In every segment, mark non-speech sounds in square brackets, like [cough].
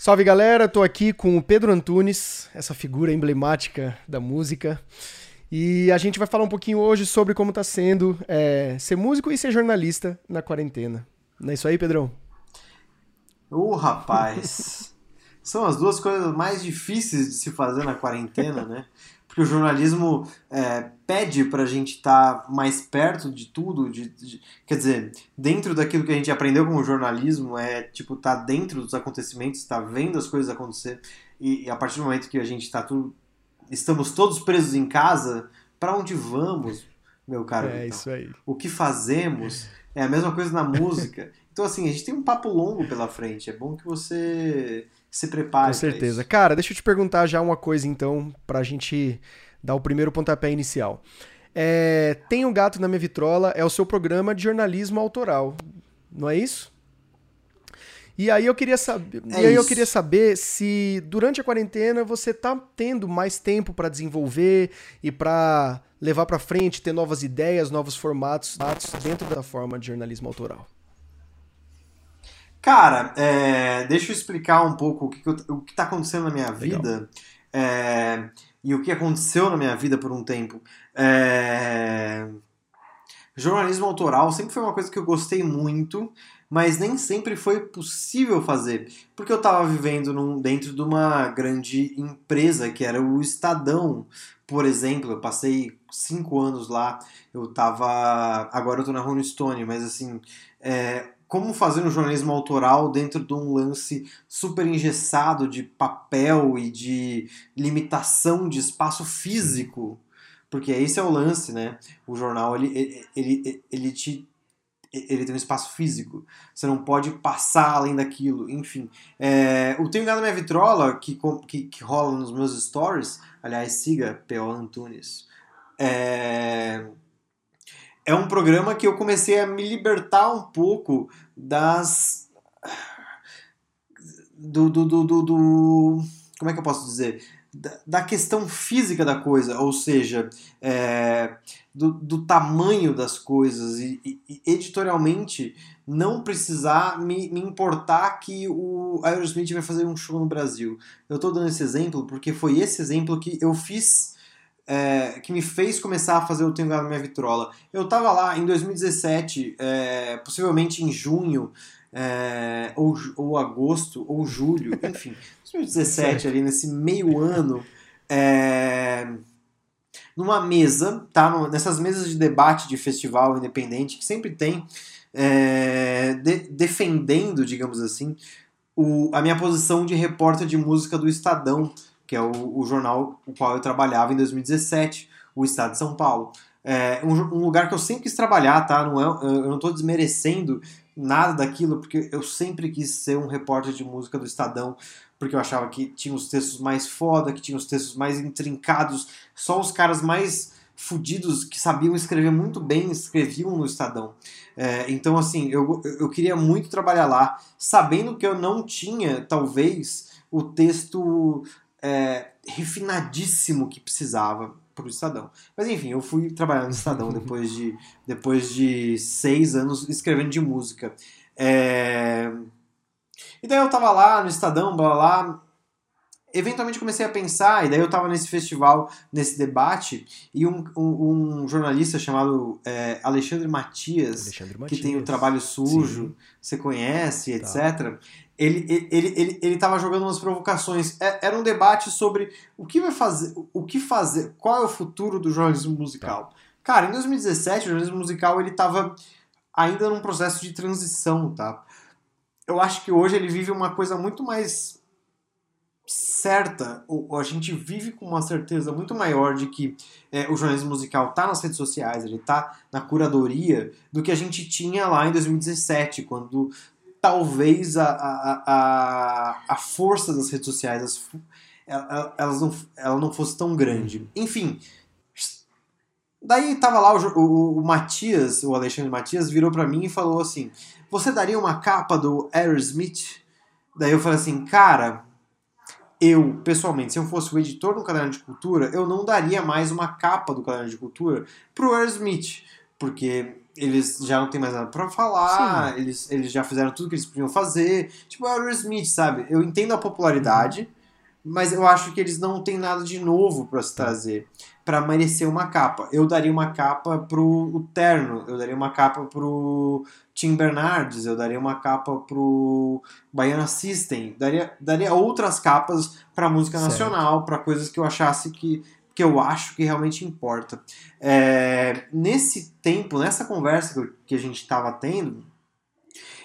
Salve galera, tô aqui com o Pedro Antunes, essa figura emblemática da música. E a gente vai falar um pouquinho hoje sobre como tá sendo é, ser músico e ser jornalista na quarentena. Não é isso aí, Pedrão? Ô, rapaz! [laughs] São as duas coisas mais difíceis de se fazer na quarentena, né? Porque o jornalismo é, pede para a gente estar tá mais perto de tudo, de, de, quer dizer, dentro daquilo que a gente aprendeu como jornalismo, é tipo estar tá dentro dos acontecimentos, estar tá vendo as coisas acontecer e, e, a partir do momento que a gente está tudo, estamos todos presos em casa, para onde vamos, meu caro? É isso aí. O que fazemos? É a mesma coisa na música. [laughs] Então assim a gente tem um papo longo pela frente. É bom que você se prepare. Com certeza. Cara, deixa eu te perguntar já uma coisa então, pra gente dar o primeiro pontapé inicial. É, Tem um Gato na Minha Vitrola é o seu programa de jornalismo autoral, não é isso? E aí eu queria saber, é e aí eu queria saber se durante a quarentena você tá tendo mais tempo para desenvolver e para levar para frente, ter novas ideias, novos formatos dentro da forma de jornalismo autoral. Cara, é, deixa eu explicar um pouco o que, o que tá acontecendo na minha vida é, e o que aconteceu na minha vida por um tempo. É, jornalismo autoral sempre foi uma coisa que eu gostei muito, mas nem sempre foi possível fazer, porque eu estava vivendo num, dentro de uma grande empresa que era o Estadão, por exemplo. Eu passei cinco anos lá, eu estava. Agora eu estou na Rolling Stone, mas assim. É, como fazer um jornalismo autoral dentro de um lance super engessado de papel e de limitação de espaço físico. Porque esse é o lance, né? O jornal, ele, ele, ele, te ele tem um espaço físico. Você não pode passar além daquilo. Enfim. É, o Tenho Gado Minha Vitrola, que, que, que rola nos meus stories, aliás, siga P.O. Antunes. É, é um programa que eu comecei a me libertar um pouco das. Do, do, do, do, do como é que eu posso dizer? Da, da questão física da coisa, ou seja, é, do, do, tamanho das coisas e, e, editorialmente não precisar me, me, importar que o Aerosmith vai fazer um show no Brasil. Eu estou dando esse exemplo porque foi esse exemplo que eu fiz é, que me fez começar a fazer o Tenho Gado na Minha Vitrola. Eu estava lá em 2017, é, possivelmente em junho, é, ou, ou agosto, ou julho, [laughs] enfim, 2017, ali nesse meio ano, é, numa mesa, tá? nessas mesas de debate de festival independente, que sempre tem, é, de, defendendo, digamos assim, o, a minha posição de repórter de música do Estadão que é o, o jornal o qual eu trabalhava em 2017, o Estado de São Paulo. É um, um lugar que eu sempre quis trabalhar, tá? Não é, eu não estou desmerecendo nada daquilo, porque eu sempre quis ser um repórter de música do Estadão, porque eu achava que tinha os textos mais foda, que tinha os textos mais intrincados, só os caras mais fudidos que sabiam escrever muito bem escreviam no Estadão. É, então, assim, eu, eu queria muito trabalhar lá, sabendo que eu não tinha, talvez, o texto é, refinadíssimo que precisava para o Estadão. Mas enfim, eu fui trabalhar no Estadão [laughs] depois de, depois de seis anos escrevendo de música. É... E daí eu tava lá no Estadão, blá blá, eventualmente comecei a pensar, e daí eu estava nesse festival, nesse debate, e um, um, um jornalista chamado é, Alexandre, Matias, Alexandre Matias, que tem o Trabalho Sujo, Sim. você conhece, tá. etc. Ele ele, ele, ele, ele tava jogando umas provocações. É, era um debate sobre o que vai fazer, o que fazer, qual é o futuro do jornalismo musical. Tá. Cara, em 2017 o jornalismo musical ele estava ainda num processo de transição, tá? Eu acho que hoje ele vive uma coisa muito mais certa, ou a gente vive com uma certeza muito maior de que é, o jornalismo musical está nas redes sociais, ele está na curadoria, do que a gente tinha lá em 2017, quando talvez a, a, a, a força das redes sociais as, elas não, ela não fosse tão grande. Enfim, daí tava lá o, o, o Matias, o Alexandre Matias, virou para mim e falou assim: Você daria uma capa do Aerosmith? Daí eu falei assim, cara, eu, pessoalmente, se eu fosse o editor do Caderno de Cultura, eu não daria mais uma capa do Caderno de Cultura pro Aerosmith, porque eles já não tem mais nada pra falar, eles, eles já fizeram tudo que eles podiam fazer. Tipo, o Aerosmith, sabe? Eu entendo a popularidade, mas eu acho que eles não têm nada de novo para se trazer para merecer uma capa. Eu daria uma capa pro o Terno, eu daria uma capa pro Tim Bernardes, eu daria uma capa pro Baiana System, daria, daria outras capas para música nacional, para coisas que eu achasse que que eu acho que realmente importa. É, nesse tempo, nessa conversa que, eu, que a gente estava tendo,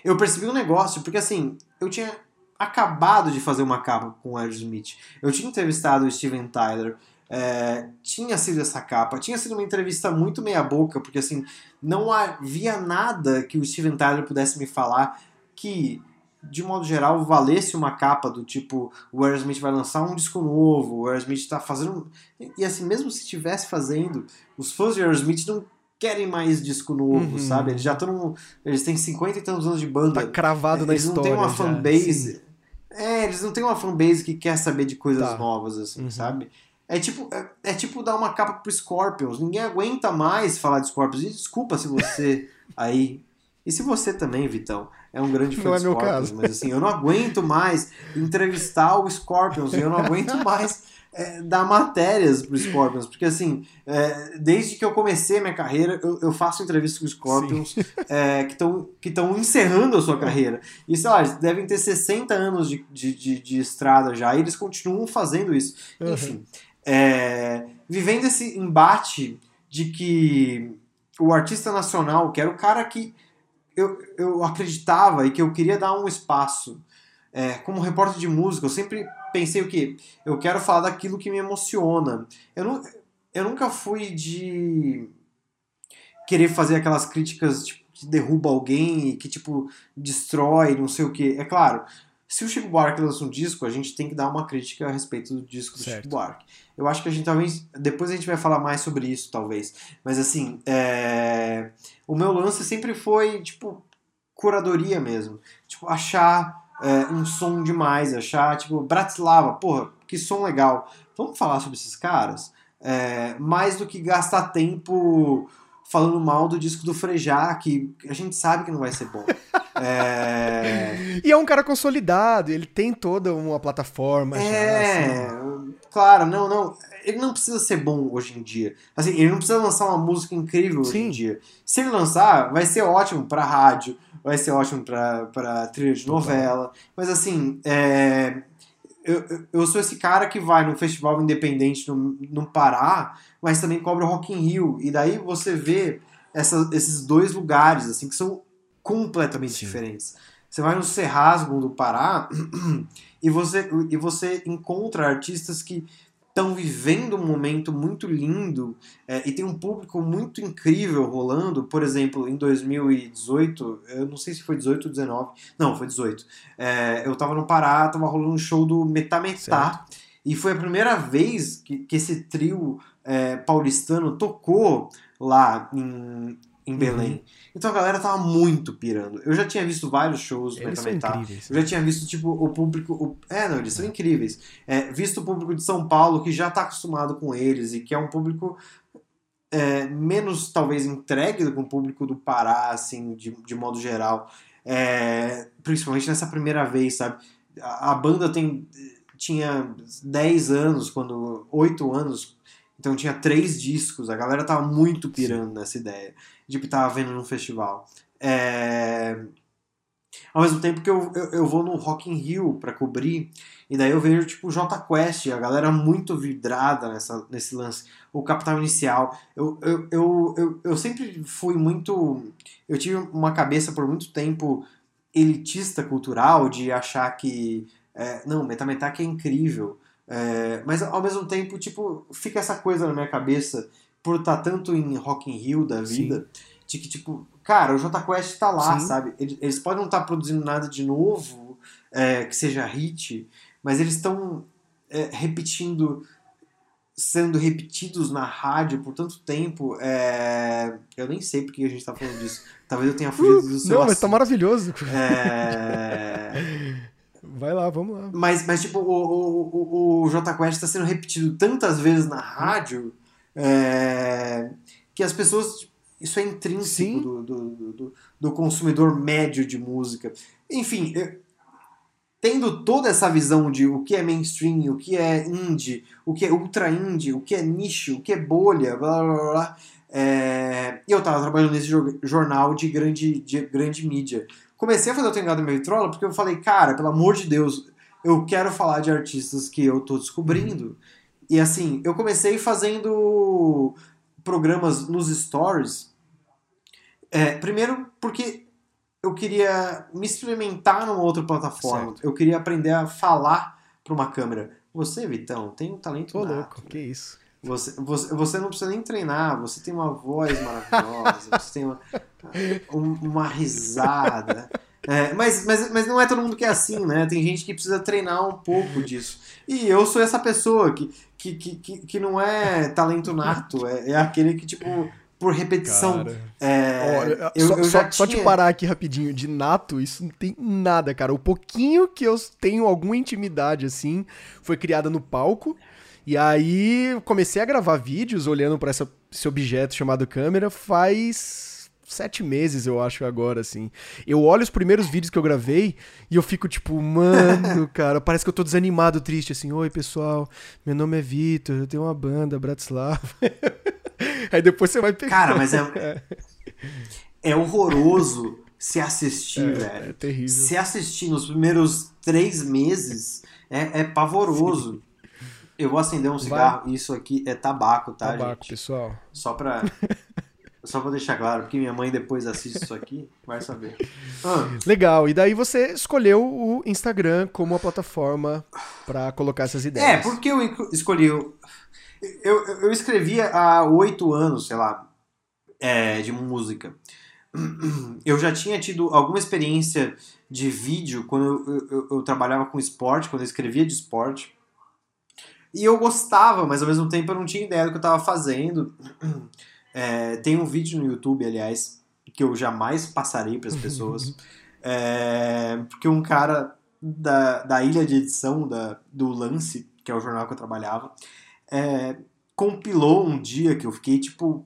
eu percebi um negócio, porque assim, eu tinha acabado de fazer uma capa com o Aerosmith. Eu tinha entrevistado o Steven Tyler, é, tinha sido essa capa, tinha sido uma entrevista muito meia boca, porque assim, não havia nada que o Steven Tyler pudesse me falar que de modo geral, valesse uma capa do tipo o Aerosmith vai lançar um disco novo, o Aerosmith está fazendo. E assim, mesmo se estivesse fazendo, os fãs de Aerosmith não querem mais disco novo, uhum. sabe? Eles já estão. Eles têm 50 e tantos anos de banda. Tá cravado na eles história. Eles não têm uma fanbase. É, eles não têm uma fanbase que quer saber de coisas tá. novas, assim, uhum. sabe? É tipo, é, é, tipo dar uma capa pro Scorpions. Ninguém aguenta mais falar de Scorpions. E desculpa se você [laughs] aí. E se você também, Vitão é um grande fã não é Scorpions, mas assim, eu não aguento mais entrevistar o Scorpions, eu não aguento [laughs] mais é, dar matérias pro Scorpions, porque assim, é, desde que eu comecei a minha carreira, eu, eu faço entrevistas com Scorpions [laughs] é, que estão que encerrando a sua carreira. E sei lá, eles devem ter 60 anos de, de, de, de estrada já, e eles continuam fazendo isso. Uhum. Enfim, é, vivendo esse embate de que o artista nacional, que era o cara que eu, eu acreditava e que eu queria dar um espaço. É, como repórter de música, eu sempre pensei o quê? Eu quero falar daquilo que me emociona. Eu, não, eu nunca fui de querer fazer aquelas críticas tipo, que derruba alguém e que, tipo, destrói, não sei o quê. É claro, se o Chico Buarque lança um disco, a gente tem que dar uma crítica a respeito do disco do certo. Chico Buarque. Eu acho que a gente talvez. Depois a gente vai falar mais sobre isso, talvez. Mas assim, é... o meu lance sempre foi, tipo, curadoria mesmo. Tipo, achar é, um som demais, achar, tipo, Bratislava, porra, que som legal. Vamos falar sobre esses caras? É... mais do que gastar tempo falando mal do disco do Frejá, que a gente sabe que não vai ser bom. [laughs] é... E é um cara consolidado, ele tem toda uma plataforma é... já. Assim. Claro, não, não. Ele não precisa ser bom hoje em dia. Assim, ele não precisa lançar uma música incrível hoje Sim. em dia. Se ele lançar, vai ser ótimo pra rádio, vai ser ótimo pra, pra trilha de novela. Mas assim, é... eu, eu sou esse cara que vai num festival independente no, no Pará mas também cobre o Rock in Rio. E daí você vê essa, esses dois lugares, assim, que são completamente Sim. diferentes. Você vai no Cerrasgo do Pará [clears throat] e você, e você encontra artistas que estão vivendo um momento muito lindo é, e tem um público muito incrível rolando. Por exemplo, em 2018, eu não sei se foi 18 ou 19, não, foi 18. É, eu tava no Pará, tava rolando um show do Metametá. E foi a primeira vez que, que esse trio é, paulistano tocou lá em, em Belém. Uhum. Então a galera tava muito pirando. Eu já tinha visto vários shows do Metal incríveis. Eu já tinha visto, tipo, o público. O... É, não, eles são incríveis. É, visto o público de São Paulo, que já tá acostumado com eles e que é um público. É, menos talvez entregue do que o público do Pará, assim, de, de modo geral. É, principalmente nessa primeira vez, sabe? A, a banda tem tinha 10 anos, quando 8 anos, então tinha três discos, a galera tava muito pirando nessa ideia de que tava vendo num festival. É... Ao mesmo tempo que eu, eu, eu, vou no Rock in Rio para cobrir, e daí eu vejo tipo J Quest, a galera muito vidrada nessa, nesse lance, o Capital Inicial. Eu, eu, eu, eu, eu sempre fui muito. Eu tive uma cabeça por muito tempo elitista cultural de achar que é, não, Metametac é incrível. É, mas ao mesmo tempo, tipo, fica essa coisa na minha cabeça, por estar tá tanto em Rock in Rio da vida, Sim. de que, tipo, cara, o J Quest tá lá, Sim. sabe? Eles, podem não estar tá produzindo nada de novo, é, que seja hit, mas eles estão é, repetindo, sendo repetidos na rádio por tanto tempo. É, eu nem sei porque a gente tá falando disso. Talvez eu tenha [laughs] fugido do seu Não, mas tá maravilhoso. É... [laughs] Vai lá, vamos lá. Mas, mas tipo, o, o, o, o J Quest está sendo repetido tantas vezes na rádio é, que as pessoas isso é intrínseco do, do, do, do, consumidor médio de música. Enfim, eu, tendo toda essa visão de o que é mainstream, o que é indie, o que é ultra indie, o que é nicho, o que é bolha, blá blá blá. blá é, eu estava trabalhando nesse jornal de grande, de grande mídia. Comecei a fazer o Tengado Minha Vitrola porque eu falei, cara, pelo amor de Deus, eu quero falar de artistas que eu tô descobrindo. E assim, eu comecei fazendo programas nos stories. É, primeiro porque eu queria me experimentar numa outra plataforma. Certo. Eu queria aprender a falar para uma câmera. Você, Vitão, tem um talento Ô, louco, que isso. Você, você, você não precisa nem treinar, você tem uma voz maravilhosa, você tem uma, uma risada. É, mas, mas, mas não é todo mundo que é assim, né? Tem gente que precisa treinar um pouco disso. E eu sou essa pessoa que, que, que, que não é talento nato, é, é aquele que, tipo, por repetição. É, Olha, eu, só, eu só, tinha... só, te parar aqui rapidinho, de nato, isso não tem nada, cara. O pouquinho que eu tenho alguma intimidade, assim, foi criada no palco. E aí comecei a gravar vídeos olhando para esse objeto chamado câmera faz sete meses, eu acho, agora, assim. Eu olho os primeiros vídeos que eu gravei e eu fico tipo, mano, [laughs] cara, parece que eu tô desanimado, triste, assim. Oi, pessoal, meu nome é Vitor, eu tenho uma banda, Bratislava. [laughs] Aí depois você vai pegar. Cara, mas [laughs] é. É horroroso se assistir, é, velho. É terrível. Se assistir nos primeiros três meses é, é pavoroso. Sim. Eu vou acender um cigarro. Vai. Isso aqui é tabaco, tá, tabaco, gente? pessoal. Só pra. Só vou deixar claro, porque minha mãe depois assiste isso aqui, [laughs] vai saber. Ah. Legal, e daí você escolheu o Instagram como a plataforma para colocar essas ideias. É, porque eu escolhi. Eu, eu, eu escrevia há oito anos, sei lá, é, de música. [clears throat] Eu já tinha tido alguma experiência de vídeo quando eu, eu, eu trabalhava com esporte, quando eu escrevia de esporte. E eu gostava, mas ao mesmo tempo eu não tinha ideia do que eu estava fazendo. [clears throat] É, tem um vídeo no YouTube, aliás, que eu jamais passarei para as pessoas. [laughs] é, porque um cara da, da ilha de edição da, do Lance, que é o jornal que eu trabalhava, é, compilou um dia que eu fiquei tipo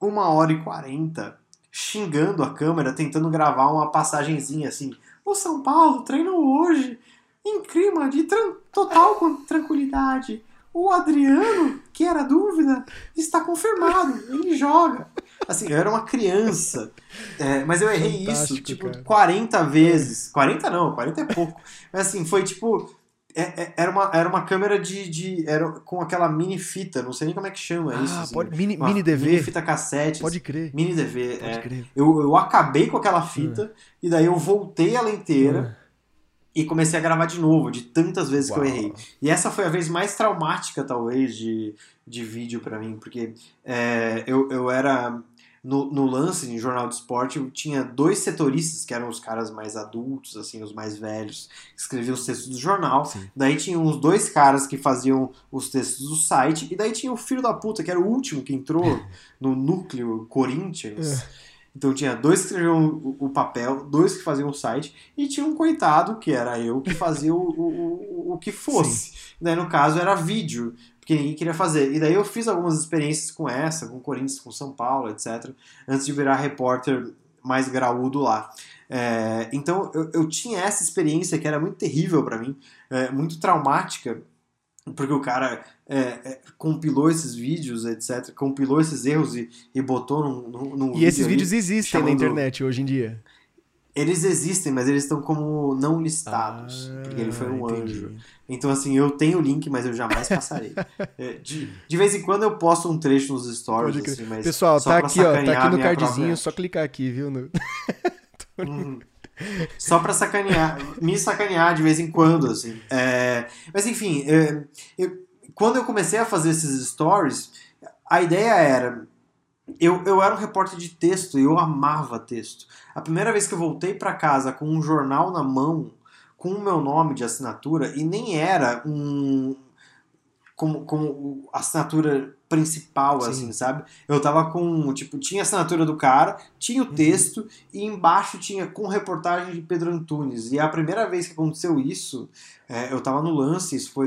uma hora e quarenta xingando a câmera, tentando gravar uma passagenzinha assim. O São Paulo treinou hoje em clima de tran total tranquilidade. O Adriano, que era dúvida, está confirmado. Ele joga. Assim, eu era uma criança. É, mas eu errei Fantástico, isso, tipo, cara. 40 vezes. 40 não, 40 é pouco. Mas assim, foi tipo. É, é, era, uma, era uma câmera de, de. Era com aquela mini fita, não sei nem como é que chama ah, isso. Assim, pode, mini, mini DV. Mini fita cassete. Pode crer. Mini DV. Pode é. crer. Eu, eu acabei com aquela fita ah. e daí eu voltei ela inteira. Ah e comecei a gravar de novo, de tantas vezes Uau. que eu errei. E essa foi a vez mais traumática, talvez, de, de vídeo para mim, porque é, eu, eu era. No, no lance, em jornal de esporte, eu tinha dois setoristas, que eram os caras mais adultos, assim, os mais velhos, que escreviam os textos do jornal. Sim. Daí tinha uns dois caras que faziam os textos do site, e daí tinha o filho da puta, que era o último que entrou [laughs] no núcleo Corinthians. É então tinha dois que escreviam o, o, papel, dois que faziam o site, e tinha um coitado, que era eu, que fazia o, o, o, que fosse. Daí no caso era vídeo, porque ninguém queria fazer. E daí eu fiz algumas experiências com essa, com Corinthians, com São Paulo, etc., antes de virar repórter mais graúdo lá. É, então eu, eu, tinha essa experiência que era muito terrível para mim, é, muito traumática, porque o cara é, é, compilou esses vídeos, etc., compilou esses erros e, e botou num, num, num E esses vídeos existem chamando... na internet hoje em dia? Eles existem, mas eles estão como não listados, ah, porque ele foi um entendi. anjo. Então, assim, eu tenho o link, mas eu jamais passarei. [laughs] É, de, de vez em quando eu posto um trecho nos stories, assim, mas Pessoal, tá aqui, ó, tá aqui no cardzinho, só clicar aqui, viu? No... [laughs] Uhum. Só pra sacanear, me sacanear de vez em quando, assim. É, mas enfim, é, eu, quando eu comecei a fazer esses stories, a ideia era. Eu, eu era um repórter de texto e eu amava texto. A primeira vez que eu voltei para casa com um jornal na mão, com o meu nome de assinatura, e nem era um, como, como assinatura principal, Sim. assim, sabe? Eu tava com, tipo, tinha a assinatura do cara, tinha o uhum. texto uhum. e embaixo tinha com reportagem de Pedro Antunes. E a primeira vez que aconteceu isso, é, eu tava no lance, isso foi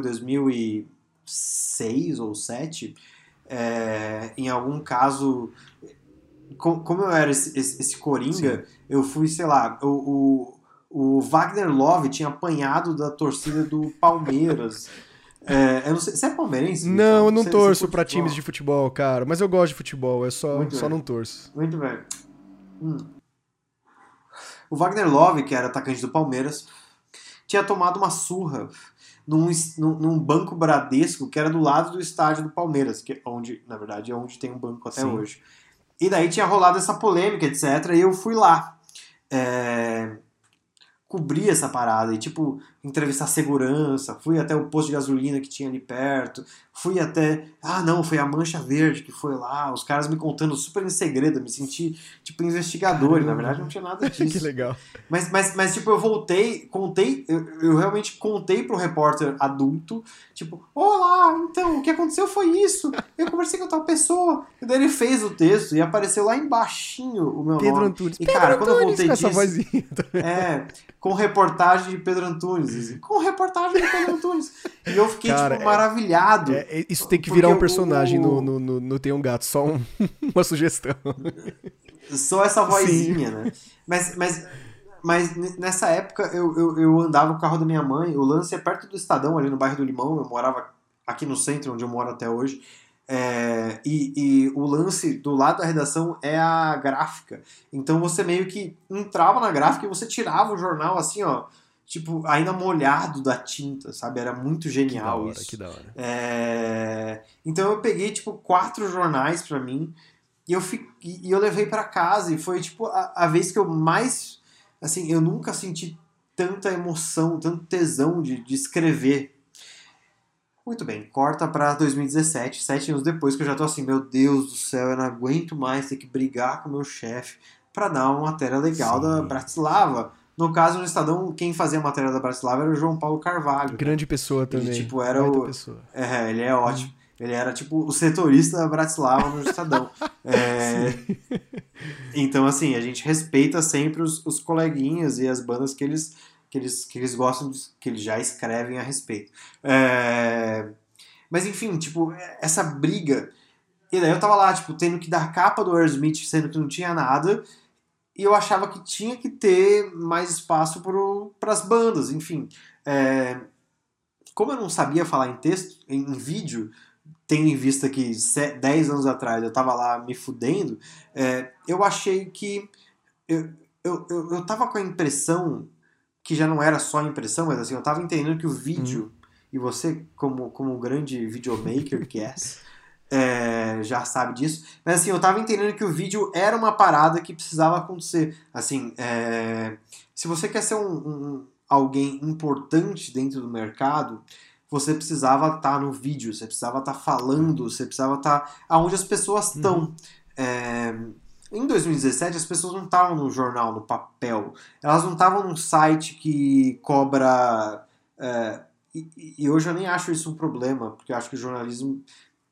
2006 ou 2007, é, em algum caso com- como eu era esse, esse, esse coringa, eu fui, sei lá, o, o, o Wagner Love tinha apanhado da torcida do Palmeiras. [laughs] É, eu não sei, você é palmeirense? Não, eu não Você- você torço curte pra futebol? times de futebol, cara. Mas eu gosto de futebol, eu só, Muito só bem. não torço. Muito bem. Hum. O Wagner Love, que era atacante do Palmeiras, tinha tomado uma surra num, num, banco Bradesco que era do lado do estádio do Palmeiras, que é onde, na verdade, é onde tem um banco até Sim. hoje. E daí tinha rolado essa polêmica, etc. E eu fui lá. É, cobrir essa parada e, tipo, entrevistar segurança. Fui até o posto de gasolina que tinha ali perto. Fui até. Ah, não, foi a Mancha Verde que foi lá. Os caras me contando super em segredo. Me senti, tipo, investigador. E, na verdade, não tinha nada [laughs] que disso. legal. Mas, mas, mas, tipo, eu voltei, contei, eu, eu realmente contei pro repórter adulto, tipo, olá, então, o que aconteceu foi isso, eu conversei com tal pessoa, e daí ele fez o texto e apareceu lá embaixo o meu Pedro nome. Antunes. E, Pedro cara, quando eu voltei disso- vozinha. É, com reportagem de Pedro Antunes, assim, com reportagem de Pedro Antunes. E eu fiquei, Cara, tipo, maravilhado. É, é, isso tem que virar um personagem no, o- no, no, no Tem um Gato, só um- [laughs] uma sugestão. Só essa vozinha, né? Mas, mas, mas nessa época eu, eu, eu andava com o carro da minha mãe, o lance é perto do Estadão, ali no bairro do Limão, eu morava aqui no centro, onde eu moro até hoje. É, e, e o lance do lado da redação é a gráfica. Então você meio que entrava na gráfica e você tirava o jornal assim, ó, tipo, ainda molhado da tinta, sabe? Era muito Que da genial hora, isso. que da hora. É, Então eu peguei tipo quatro jornais pra mim e eu fi... e eu levei pra casa e foi tipo a, a vez que eu mais assim eu nunca senti tanta emoção, tanto tesão de, de escrever. Muito bem, corta pra 2017, sete anos depois que eu já tô assim, meu Deus do céu, eu não aguento mais ter que brigar com o meu chefe pra dar uma matéria legal da Sim. Bratislava. No caso, no Estadão, quem fazia a matéria da Bratislava era o João Paulo Carvalho. Grande pessoa também. tipo, era o- pessoa. É, ele é ótimo. Ele era tipo o setorista da Bratislava no Estadão. [laughs] É, então, assim, a gente respeita sempre os, os coleguinhas e as bandas que eles, que eles, que eles gostam, de, que eles já escrevem a respeito. É, mas, enfim, tipo, essa briga. E daí eu tava lá, tipo, tendo que dar capa do Aerosmith, sendo que não tinha nada. E eu achava que tinha que ter mais espaço para as bandas, enfim. É, como eu não sabia falar em texto, em, em vídeo, tendo em vista que se- 10 anos atrás eu tava lá me fudendo, é, eu achei que. Eu, eu, eu, eu tava com a impressão, que já não era só impressão, mas assim, eu tava entendendo que o vídeo, e você, como, como um grande videomaker que é, é, já sabe disso, mas assim, eu tava entendendo que o vídeo era uma parada que precisava acontecer. Assim, é, se você quer ser um, um- alguém importante dentro do mercado, você precisava estar no vídeo, você precisava estar falando, você precisava estar aonde as pessoas estão. É, em 2017, as pessoas não estavam no jornal, no papel. Elas não estavam num site que cobra. é, e, e hoje eu nem acho isso um problema, porque eu acho que o jornalismo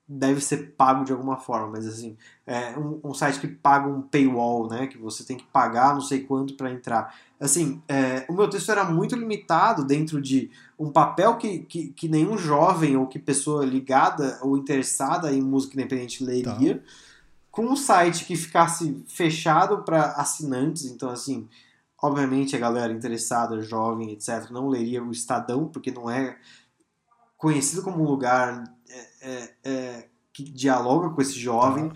deve ser pago de alguma forma, mas assim, é um, um site que paga um paywall, né? Que você tem que pagar não sei quanto para entrar. Assim, é, o meu texto era muito limitado dentro de um papel que, que, que nenhum jovem ou que pessoa ligada ou interessada em música independente leria, com um site que ficasse fechado para assinantes, então assim, obviamente a galera interessada, jovem, etc., não leria o Estadão, porque não é conhecido como um lugar é, é, é, que dialoga com esse jovem.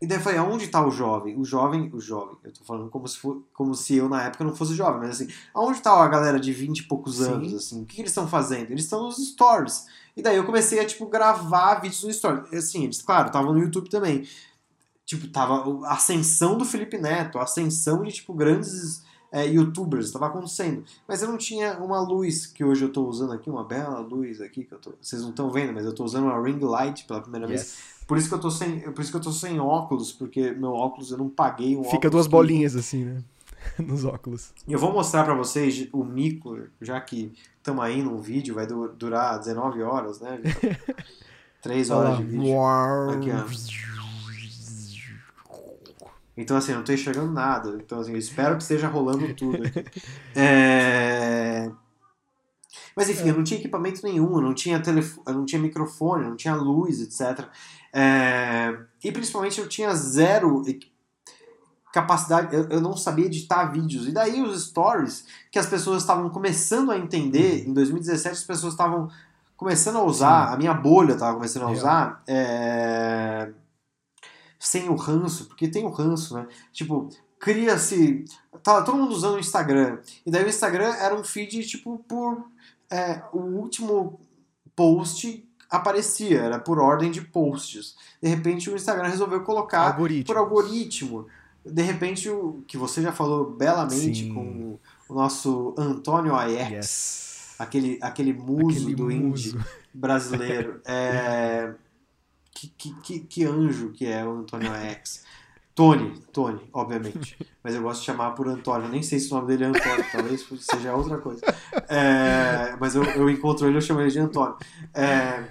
E daí eu falei, aonde está o jovem? O jovem, o jovem, eu tô falando como se, for, como se eu na época não fosse jovem, mas assim, aonde está a galera de 20 e poucos Sim. anos, assim, o que eles estão fazendo? Eles estão nos stories. E daí eu comecei a, tipo, gravar vídeos no stories. Assim, eles, claro, estavam no YouTube também. Tipo, tava a ascensão do Felipe Neto, a ascensão de, tipo, grandes é, youtubers, estava acontecendo. Mas eu não tinha uma luz que hoje eu tô usando aqui, uma bela luz aqui, que eu tô, vocês não estão vendo, mas eu tô usando uma ring light pela primeira vez. Yes. Por isso que eu tô sem, por isso que eu tô sem óculos, porque meu óculos eu não paguei um Fica duas bolinhas assim, né? [laughs] Nos óculos. E eu vou mostrar pra vocês o mico, já que estamos aí num vídeo, vai du- durar 19 horas, né? Vitor? [laughs] 3 Olha horas de vídeo. Uau. Aqui, Então, assim, eu não tô enxergando nada. Então, assim, eu espero que esteja rolando tudo aqui. [laughs] É... Mas, enfim, eu não tinha equipamento nenhum, eu não tinha, telefone, eu não tinha microfone, eu não tinha luz, etc. É... E, principalmente, eu tinha zero... capacidade, eu, eu não sabia editar vídeos. E daí os stories que as pessoas estavam começando a entender, em 2017 as pessoas estavam começando a usar, Sim. a minha bolha estava começando a usar, é, sem o ranço, porque tem o ranço, né? Tipo, cria-se. Tá todo mundo usando o Instagram. E daí o Instagram era um feed, tipo, por. é, o último post aparecia, era por ordem de posts. De repente o Instagram resolveu colocar Algoritmo. por algoritmo. De repente, o que você já falou belamente Sim. com o nosso Antônio Aiex, Yes. aquele, aquele muso Aquele do indie muso. brasileiro. É, [laughs] que, que, que, que anjo que é o Antônio Aiex. Tony, Tony, obviamente. [laughs] Mas eu gosto de chamar por Antônio. Eu nem sei se o nome dele é Antônio, talvez seja outra coisa. É, mas eu, eu encontro ele, eu chamo ele de Antônio. É,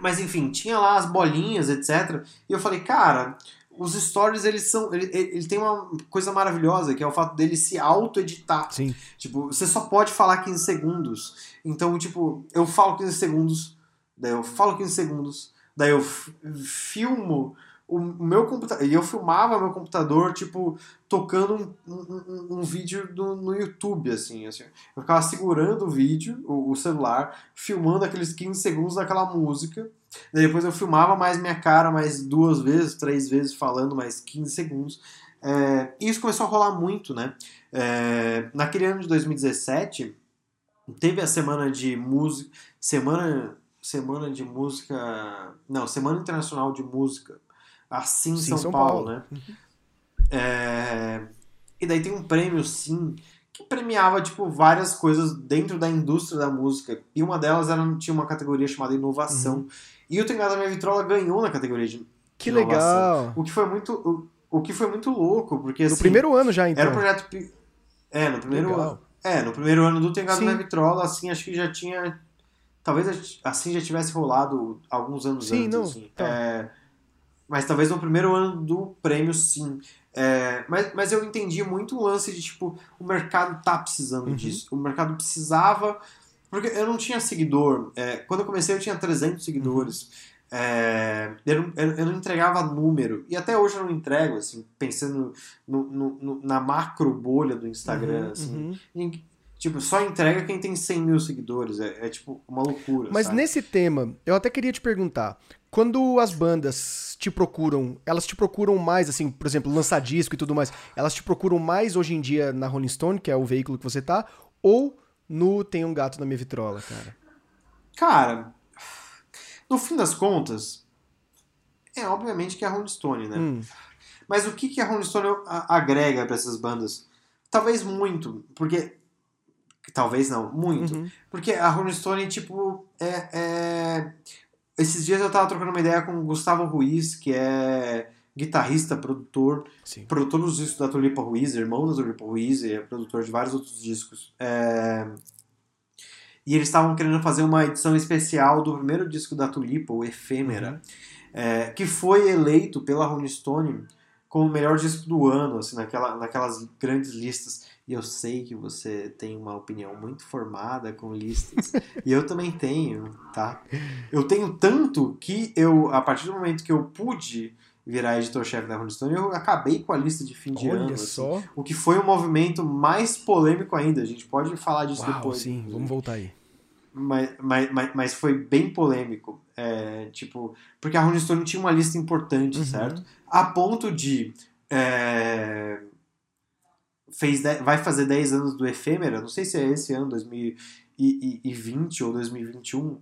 mas enfim, tinha lá as bolinhas, etc. E eu falei, cara, os stories, eles são. Ele, ele ele tem uma coisa maravilhosa, que é o fato dele se auto-editar. Sim. Tipo, você só pode falar 15 segundos. Então, tipo, eu falo 15 segundos, daí eu falo 15 segundos, daí eu filmo o meu computador. E eu filmava meu computador, tipo, tocando um, um, um- um vídeo do- no YouTube, assim, assim. Eu ficava segurando o vídeo, o, o celular, filmando aqueles 15 segundos daquela música. Daí depois eu filmava mais minha cara mais duas vezes, três vezes, falando mais 15 segundos. É, e isso começou a rolar muito, né? É, naquele ano de 2017, teve a semana de música. Semana, semana de música. Não, Semana Internacional de Música. Assim em São, São Paulo, Paulo. né? É, e daí tem um prêmio, sim, que premiava, tipo, várias coisas dentro da indústria da música. E uma delas era, tinha uma categoria chamada inovação. Uhum. E o Tengado da Minha Vitrola ganhou na categoria de Que inovação. legal. O que foi muito, o, o que foi muito louco, porque No assim, primeiro ano já, então. era um projeto. É, no primeiro Legal. ano. É, no primeiro ano do Tengado Sim. da Vitrola, assim, acho que já tinha. Talvez assim já tivesse rolado alguns anos Sim, antes. não, assim. tá. É, mas talvez no primeiro ano do prêmio, sim. É, mas, mas eu entendi muito o lance de, tipo, o mercado tá precisando Uhum. disso. O mercado precisava. Porque eu não tinha seguidor. É, quando eu comecei, eu tinha 300 seguidores. É, eu, não, eu, eu não entregava número. E até hoje eu não entrego, assim, pensando no- no- no- na macro bolha do Instagram. Uhum, assim. uhum. Tipo, só entrega quem tem 100 mil seguidores. É, é, tipo uma loucura. Mas sabe? nesse tema, eu até queria te perguntar. Quando as bandas te procuram, elas te procuram mais, assim, por exemplo, lançar disco e tudo mais, elas te procuram mais hoje em dia na Rolling Stone, que é o veículo que você tá, ou no Tem um Gato na Minha Vitrola, cara? Cara, no fim das contas, é obviamente que é a Rolling Stone, né? Hum, Mas o que, que a Rolling Stone agrega para essas bandas? Talvez muito, porque. Talvez não, muito. uhum. Porque a Rolling Stone, tipo, é, é- Esses dias eu tava trocando uma ideia com o Gustavo Ruiz, que é guitarrista, produtor, Sim. produtor dos discos da Tulipa Ruiz, irmão da Tulipa Ruiz, e é produtor de vários outros discos. É, E eles estavam querendo fazer uma edição especial do primeiro disco da Tulipa, o Efêmera, Uhum. é, que foi eleito pela Rolling Stone como o melhor disco do ano, assim, naquela, naquelas grandes listas. E eu sei que você tem uma opinião muito formada com listas. e eu também tenho, tá? Eu tenho tanto que eu, a partir do momento que eu pude virar editor-chefe da Rolling Stone, eu acabei com a lista de fim de ano. Olha assim. só. O que foi um movimento mais polêmico ainda. A gente pode falar disso Uau, depois. sim, vamos voltar aí. Mas, mas, mas, mas foi bem polêmico. É, tipo, porque a Rolling Stone tinha uma lista importante, Uhum. certo? A ponto de. é, fez de- vai fazer 10 anos do Efêmera, não sei se é esse ano, 2020 ou 2021.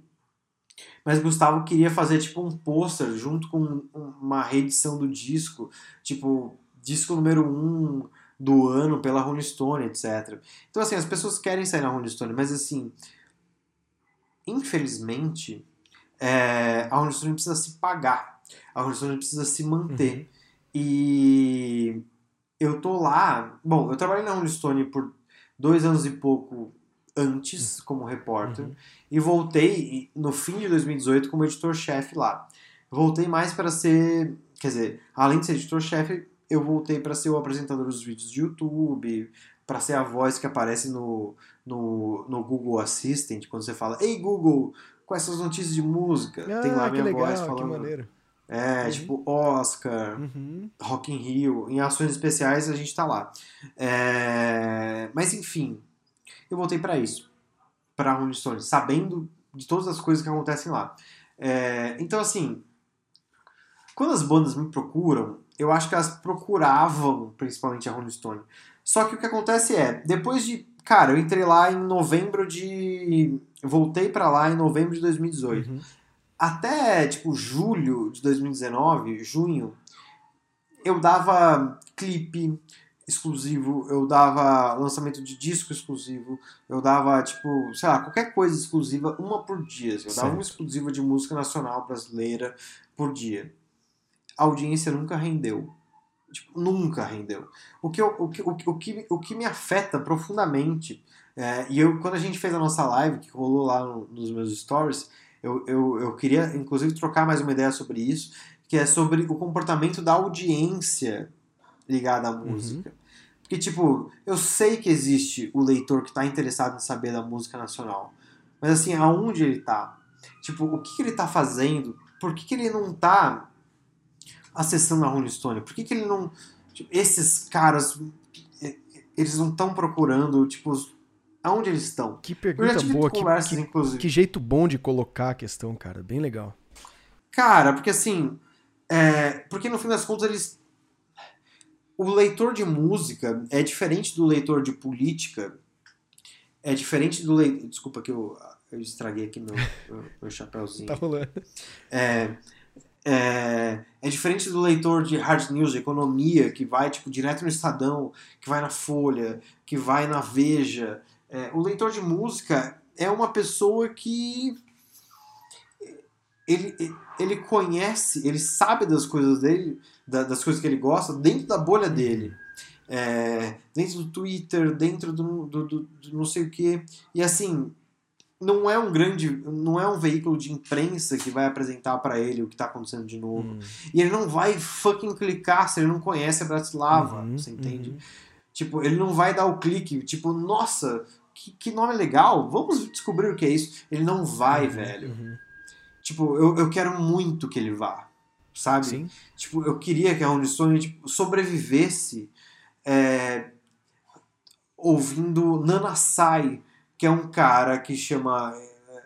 Mas Gustavo queria fazer tipo um pôster junto com um- uma reedição do disco, tipo, disco número 1 um do ano pela Rolling Stone, etc. Então, assim, as pessoas querem sair na Rolling Stone, mas assim, infelizmente, é, a Rolling Stone precisa se pagar. A Rolling Stone precisa se manter. Uhum. E eu tô lá. Bom, eu trabalhei na Stone por dois anos e pouco antes, como repórter, Uhum. e voltei no fim de 2018 como editor-chefe lá. Voltei mais para ser. Quer dizer, além de ser editor-chefe, eu voltei para ser o apresentador dos vídeos de YouTube, para ser a voz que aparece no, no, no Google Assistant, quando você fala: Ei Google, quais são as notícias de música? Ah, Tem lá que minha legal, voz que falando. maneiro. É, Uhum. tipo Oscar, Uhum. Rock in Rio, em ações especiais a gente tá lá. É, Mas enfim, eu voltei pra isso, pra Rolling Stones, sabendo de todas as coisas que acontecem lá. É, Então assim, quando as bandas me procuram, eu acho que elas procuravam principalmente a Rolling Stone. Só que o que acontece é, depois de, cara, eu entrei lá em novembro de, voltei pra lá em novembro de 2018 Uhum. Até tipo julho de 2019, junho, eu dava clipe exclusivo, eu dava lançamento de disco exclusivo, eu dava tipo, sei lá, qualquer coisa exclusiva, uma por dia. assim, Eu dava uma exclusiva de música nacional brasileira por dia. A audiência nunca rendeu. Tipo, nunca rendeu. O que, eu- o, que, o, que- o, que, o que me afeta profundamente, é, e eu, quando a gente fez a nossa live, que rolou lá no- nos meus stories, eu, eu, eu queria, inclusive, trocar mais uma ideia sobre isso, que é sobre o comportamento da audiência ligada à música. Porque, tipo, eu sei que existe o leitor que está interessado em saber da música nacional, mas, assim, aonde ele tá? Tipo, o que, que ele tá fazendo? Por que, que ele não tá acessando a Rolling Stone? Por que, que ele não... tipo, esses caras, eh, eles não estão procurando, tipo, os- aonde eles estão? Que pergunta boa, que, que, que jeito bom de colocar a questão, cara. Bem legal. Cara, porque assim. é, porque no fim das contas eles. O leitor de música é diferente do leitor de política. É diferente do leitor. Desculpa que eu, eu estraguei aqui meu, meu, meu chapéuzinho. [laughs] Tá rolando. É, é, é diferente do leitor de hard news, de economia, que vai tipo, direto no Estadão, que vai na Folha, que vai na Veja. É, o leitor de música é uma pessoa que ele, ele conhece, ele sabe das coisas dele, da- das coisas que ele gosta, dentro da bolha dele. É, dentro do Twitter, dentro do, do, do- do não sei o que. E assim, não é um grande, não é um veículo de imprensa que vai apresentar pra ele o que tá acontecendo de novo. Hum. E ele não vai fucking clicar se ele não conhece a Bratislava, Uhum, você entende? uhum. Tipo, ele não vai dar o clique, tipo, nossa, que, que nome legal, vamos descobrir o que é isso. Ele não vai, Uhum, velho. uhum. Tipo, eu, eu quero muito que ele vá, sabe? Sim. Tipo, eu queria que a Rolling Stone tipo, sobrevivesse é, ouvindo Nana Sai, que é um cara que chama.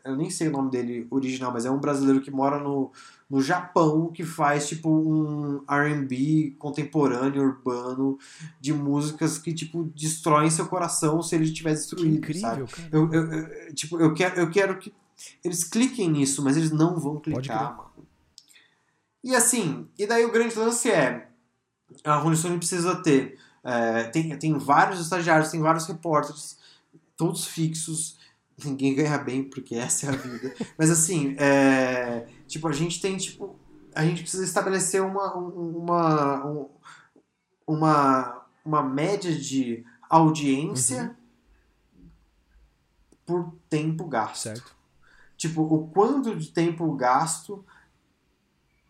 Eu nem sei o nome dele original, mas é um brasileiro que mora no, no Japão, que faz tipo um RB contemporâneo, urbano, de músicas que tipo destroem seu coração se ele estiver Que destruído, sabe? incrível, cara. Eu, eu- eu- tipo, eu quero, eu quero que eles cliquem nisso, mas eles não vão clicar, mano. E assim, e daí o grande lance é a Rolling Stone precisa ter. é, tem, tem vários estagiários, tem vários repórteres, todos fixos. Ninguém ganha bem, porque essa é a vida. Mas assim, é, tipo, a gente tem, tipo. A gente precisa estabelecer uma, um- uma, um- uma, uma média de audiência por tempo gasto. Certo. Tipo, o quanto de tempo gasto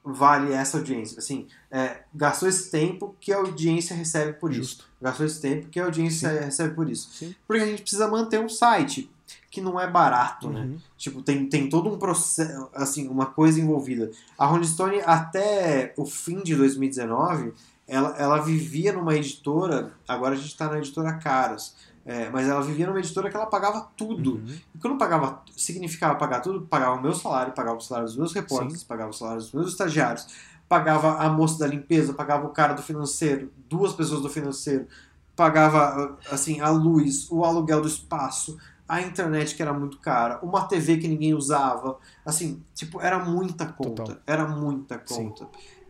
vale essa audiência? Assim, é, gastou esse tempo que a audiência recebe por isso. Justo. Gastou esse tempo que a audiência recebe por isso. Sim. Porque a gente precisa manter um site que não é barato, né? Uhum. Tipo, tem, tem todo um processo, assim, uma coisa envolvida. A Rolling Stone, até o fim de 2019, ela, ela vivia numa editora, agora a gente tá na editora Caras, é, mas ela vivia numa editora que ela pagava tudo. Uhum. E quando pagava, significava pagar tudo, pagava o meu salário, pagava o salário dos meus repórteres, pagava o salário dos meus estagiários, pagava a moça da limpeza, pagava o cara do financeiro, duas pessoas do financeiro, pagava assim a luz, o aluguel do espaço, a internet que era muito cara, uma TV que ninguém usava, assim, tipo, era muita conta, Total. era muita conta.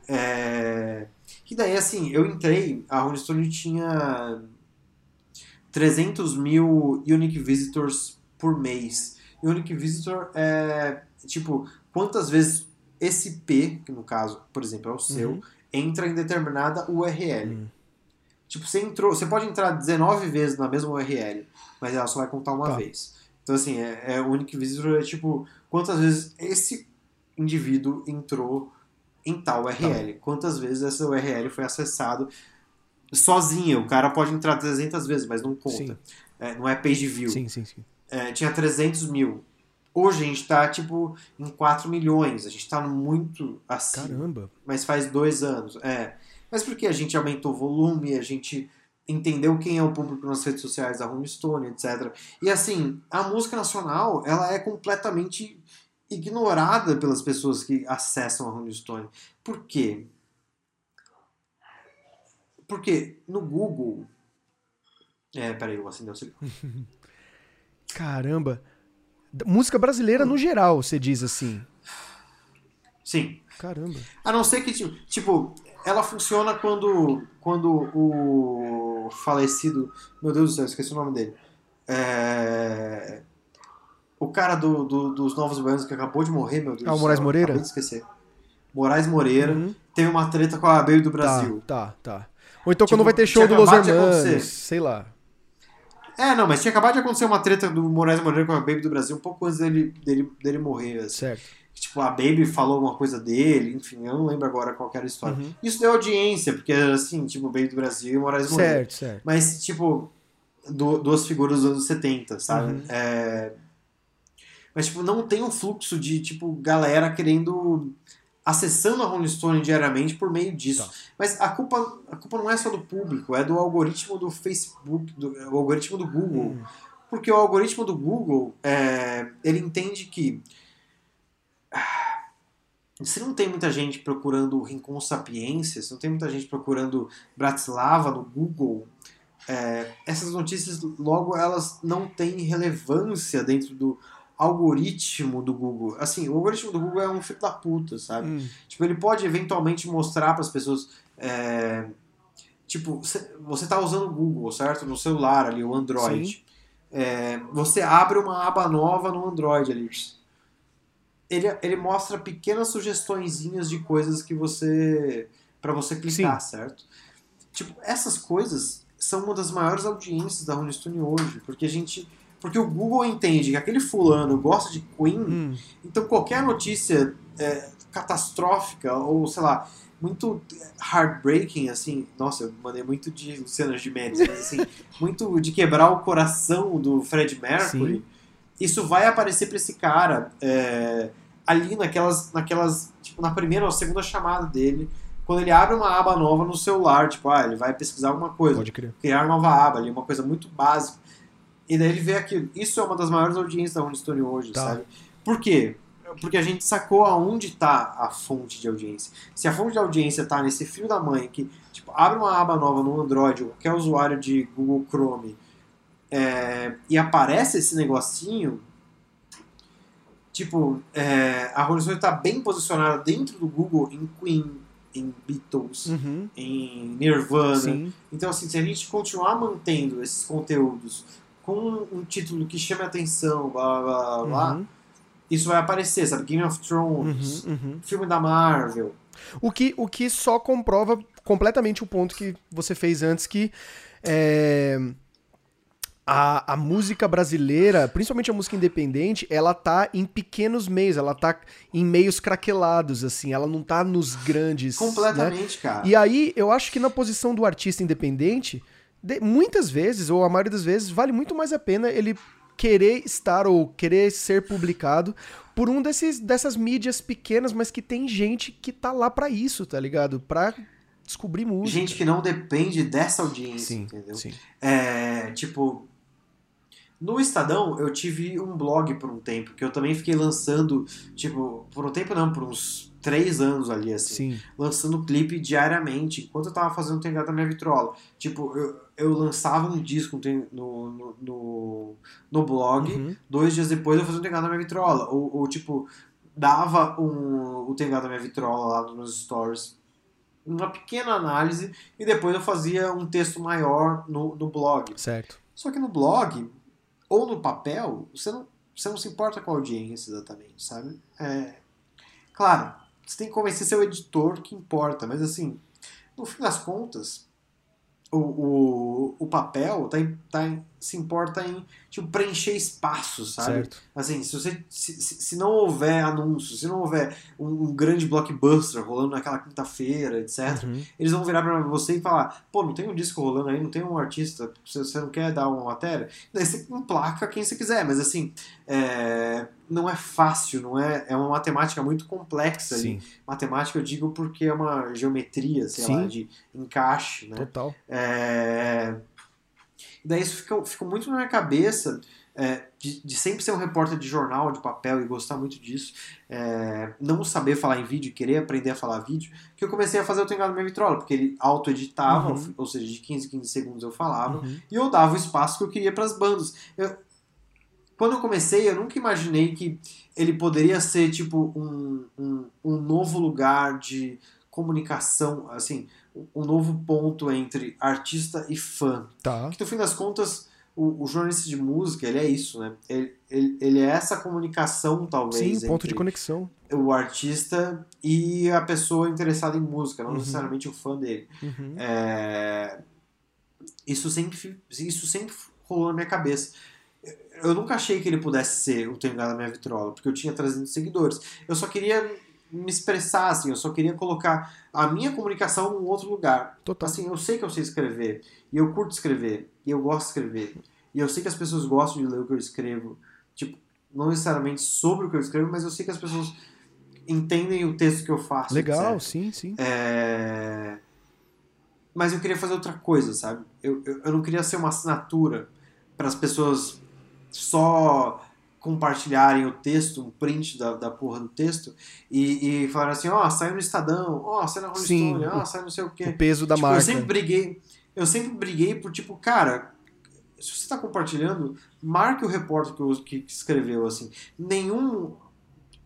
É... E daí, assim, eu entrei, a Rolling Stone tinha 300 mil unique visitors por mês. Unique visitor é, tipo, quantas vezes esse P, que no caso, por exemplo, é o seu, Uhum. entra em determinada URL. Uhum. Tipo, você entrou, você pode entrar 19 vezes na mesma URL, mas ela só vai contar uma Tá. vez. Então, assim, é, é o unique visitor é tipo, quantas vezes esse indivíduo entrou em tal URL. Tá. Quantas vezes essa URL foi acessado sozinha. O cara pode entrar 300 vezes, mas não conta. É, não é page view. Sim, sim, sim. É, tinha 300 mil. Hoje a gente tá, tipo, em 4 milhões. A gente tá muito acima. Caramba. Mas faz dois anos. É. Mas porque a gente aumentou o volume, a gente entendeu quem é o público nas redes sociais da Rolling Stone, etc. E assim, a música nacional, ela é completamente ignorada pelas pessoas que acessam a Rolling Stone. Por quê? Porque no Google. É, peraí, eu vou acender o cigarro. [laughs] Caramba. Música brasileira no geral, você diz assim. Sim. Caramba. A não ser que, tipo, ela funciona quando, quando o falecido. Meu Deus do céu, esqueci o nome dele. É, o cara do, do- dos Novos Baianos que acabou de morrer, meu Deus Ah, o Moraes céu, Moreira? Acabei de esquecer. Moraes Moreira Uhum. teve uma treta com a Baby do Brasil. Tá, tá, tá. Ou então Tipo, quando vai ter show do Los Hermanos, sei lá. É, não, mas tinha acabado de acontecer uma treta do Moraes Moreira com a Baby do Brasil um pouco antes dele, dele, dele morrer. Assim. Certo. Tipo, a Baby falou uma coisa dele, enfim, eu não lembro agora qual que era a história. Uhum. Isso deu audiência, porque era assim, tipo, Baby do Brasil e Moraes Moreira. Certo, certo. Mas, tipo, du- duas figuras dos anos 70, sabe? Uhum. É... Mas, tipo, não tem um fluxo de, tipo, galera querendo... Acessando a Rolling Stone diariamente por meio disso. Tá. Mas a culpa, a culpa não é só do público, é do algoritmo do Facebook, do, o algoritmo do Google. Hum. Porque o algoritmo do Google, é, ele entende que se não tem muita gente procurando Rincon Sapiência, se não tem muita gente procurando Bratislava no Google, é, essas notícias logo elas não têm relevância dentro do algoritmo do Google. Assim, o algoritmo do Google é um filho da puta, sabe? Hum. Tipo, ele pode eventualmente mostrar para as pessoas. é, tipo, cê- você está usando o Google, certo? No celular ali, o Android. É, você abre uma aba nova no Android ali. Ele, ele mostra pequenas sugestõezinhas de coisas que você. para você clicar, certo? Tipo, essas coisas são uma das maiores audiências da Rolling Stone hoje, porque a gente. Porque o Google entende que aquele fulano gosta de Queen, Hum. então qualquer notícia é, catastrófica ou, sei lá, muito heartbreaking, assim, nossa, eu mandei muito de Luciano Gimenez, mas assim, [laughs] muito de quebrar o coração do Fred Mercury, Sim. Isso vai aparecer pra esse cara é, ali naquelas, naquelas, tipo, na primeira ou segunda chamada dele, quando ele abre uma aba nova no celular, tipo, ah, ele vai pesquisar alguma coisa criar nova aba ali, uma coisa muito básica. E daí ele vê aquilo. Isso é uma das maiores audiências da Rolling Stone hoje, Tá. sabe? Por quê? Porque a gente sacou aonde está a fonte de audiência. Se a fonte de audiência está nesse filho da mãe que tipo, abre uma aba nova no Android ou qualquer usuário de Google Chrome é, e aparece esse negocinho, tipo, é, a Rolling Stone está bem posicionada dentro do Google em Queen, em Beatles, Uhum. em Nirvana, Sim. então, assim, se a gente continuar mantendo esses conteúdos com um título que chame a atenção, blá blá blá, blá Uhum. isso vai aparecer, sabe? Game of Thrones, Uhum. Uhum. filme da Marvel. O que, o que só comprova completamente o ponto que você fez antes, que é, a, a música brasileira, principalmente a música independente, ela tá em pequenos meios, ela tá em meios craquelados, assim, ela não tá nos grandes. né? Completamente, cara. E aí, eu acho que na posição do artista independente, de- muitas vezes, ou a maioria das vezes, vale muito mais a pena ele querer estar ou querer ser publicado por um desses dessas mídias pequenas, mas que tem gente que tá lá pra isso, tá ligado? Pra descobrir música. Gente que não depende dessa audiência, sim, entendeu? sim. É, tipo, no Estadão eu tive um blog por um tempo, que eu também fiquei lançando, tipo, por um tempo não, por uns três anos ali, assim. Sim. lançando clipe diariamente, enquanto eu tava fazendo o Tem Gato na minha vitrola. Tipo, eu, eu lançava um disco no, no, no, no blog, Uhum. dois dias depois eu fazia o Tem Gato na minha vitrola. Ou, ou tipo, dava um, o Tem Gato na minha vitrola lá nos stories, uma pequena análise, e depois eu fazia um texto maior no, no blog. Certo. Só que no blog, ou no papel, você não, você não se importa com a audiência exatamente, sabe? É, claro, você tem que convencer seu editor que importa, mas assim, no fim das contas, o, o, o papel tá, em- tá em- se importa em tipo, preencher espaços, sabe? Certo. Assim, se, você, se, se não houver anúncios, se não houver um, um grande blockbuster rolando naquela quinta-feira, etc., Uhum. eles vão virar pra você e falar: pô, não tem um disco rolando aí, não tem um artista, você, você não quer dar uma matéria? Daí você emplaca quem você quiser, mas assim, é, não é fácil, não é, é uma matemática muito complexa ali. Matemática eu digo porque é uma geometria, sei Sim. lá, de encaixe, né? Total. É... Daí isso ficou, ficou muito na minha cabeça é, de, de, sempre ser um repórter de jornal, de papel e gostar muito disso, é, não saber falar em vídeo, querer aprender a falar vídeo, que eu comecei a fazer o Tengado Minha Vitrola, porque ele auto-editava, uhum. ou seja, de 15 15 segundos eu falava, uhum. e eu dava o espaço que eu queria para as bandas. Eu, quando eu comecei, eu nunca imaginei que ele poderia ser tipo um, um, um novo lugar de comunicação, assim, um novo ponto entre artista e fã. Tá. Que no fim das contas o, o, jornalista de música, ele é isso, né? Ele, ele, ele, é essa comunicação, talvez. Sim, ponto de conexão. O artista e a pessoa interessada em música, não uhum. necessariamente o fã dele. Uhum. É... Isso, sempre, isso sempre rolou na minha cabeça. Eu nunca achei que ele pudesse ser o Tengado da minha vitrola, porque eu tinha 300 seguidores. Eu só queria me expressar, assim, eu só queria colocar a minha comunicação num outro lugar. Total. Assim, eu sei que eu sei escrever, e eu curto escrever, e eu gosto de escrever. E eu sei que as pessoas gostam de ler o que eu escrevo. Tipo, não necessariamente sobre o que eu escrevo, mas eu sei que as pessoas entendem o texto que eu faço. Legal, etc. sim, sim. É... Mas eu queria fazer outra coisa, sabe? Eu, eu, eu não queria ser uma assinatura para as pessoas só compartilharem o texto, um print da, da porra do texto, e, e falar assim, ó, oh, saiu no Estadão, ó, oh, saiu na Rolling Stone, ó, oh, saiu não sei o quê. O peso da tipo, marca. Eu sempre briguei, eu sempre briguei por, tipo, cara, se você está compartilhando, marque o repórter que, que escreveu, assim. Nenhum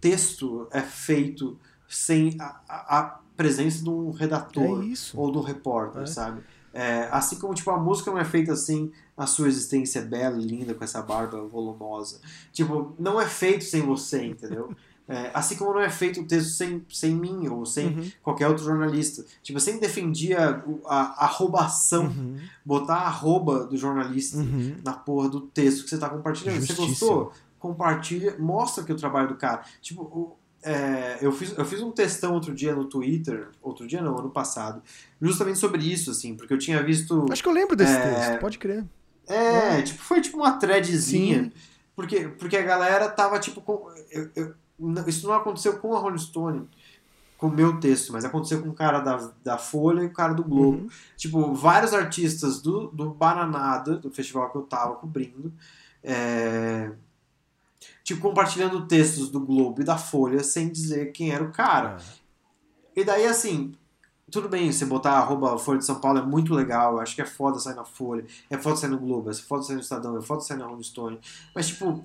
texto é feito sem a, a, a presença de um redator é ou de um repórter, é. sabe? É, assim como tipo, a música não é feita assim, a sua existência é bela e linda com essa barba volumosa. Tipo, não é feito sem você, entendeu? É, assim como não é feito o texto sem, sem mim ou sem uhum. qualquer outro jornalista. Tipo, eu sempre defendia a, a roubação, uhum. botar a arroba do jornalista uhum. na porra do texto que você está compartilhando. Você gostou? Compartilha, mostra que o trabalho do cara. Tipo, é, eu, fiz, eu fiz um textão outro dia no Twitter, outro dia não, ano passado, justamente sobre isso, assim, porque eu tinha visto. Acho que eu lembro desse é, texto, pode crer. É, é, tipo, foi tipo uma threadzinha. Sim. Porque, porque a galera tava tipo. Com, eu, eu, isso não aconteceu com a Rolling Stone, com o meu texto, mas aconteceu com o cara da, da Folha e o cara do Globo. Uhum. Tipo, vários artistas do, do Bananada, do festival que eu tava cobrindo, é, tipo, compartilhando textos do Globo e da Folha sem dizer quem era o cara. É. E daí, assim, tudo bem, você botar arroba Folha de São Paulo é muito legal, acho que é foda sair na Folha, é foda sair no Globo, é foda sair no Estadão, é foda sair na Rolling Stone. Mas, tipo,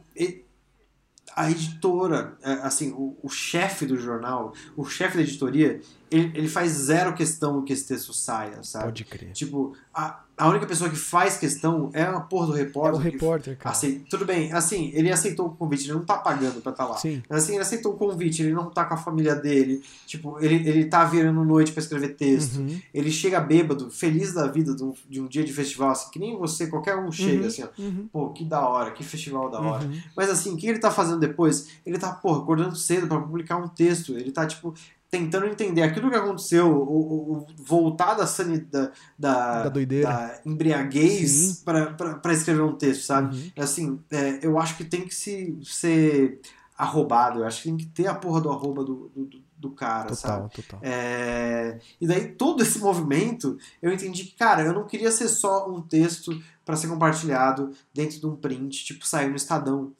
a editora, é, assim, o, o chefe do jornal, o chefe da editoria, ele, ele faz zero questão que esse texto saia, sabe? Pode crer. Tipo, a, a única pessoa que faz questão é a porra do repórter. É o repórter, cara. Assim, tudo bem, assim, ele aceitou o convite, ele não tá pagando pra estar tá lá. Sim. Assim, ele aceitou o convite, ele não tá com a família dele. Tipo, ele, ele tá virando noite para escrever texto. Uhum. Ele chega bêbado, feliz da vida de um, de um, dia de festival, assim, que nem você, qualquer um chega, uhum. assim, ó. Uhum. Pô, que da hora, que festival da hora. Uhum. Mas assim, o que ele tá fazendo depois? Ele tá, pô, acordando cedo para publicar um texto. Ele tá, tipo, tentando entender aquilo que aconteceu, o, o voltar da, sanidade, da, da, doideira. da embriaguez para escrever um texto, sabe? Uhum. Assim, é, eu acho que tem que se, ser arrobado, eu acho que tem que ter a porra do arroba do, do, do cara, total, sabe? Total. É, e daí todo esse movimento, eu entendi que, cara, eu não queria ser só um texto para ser compartilhado dentro de um print, tipo, sair no Estadão.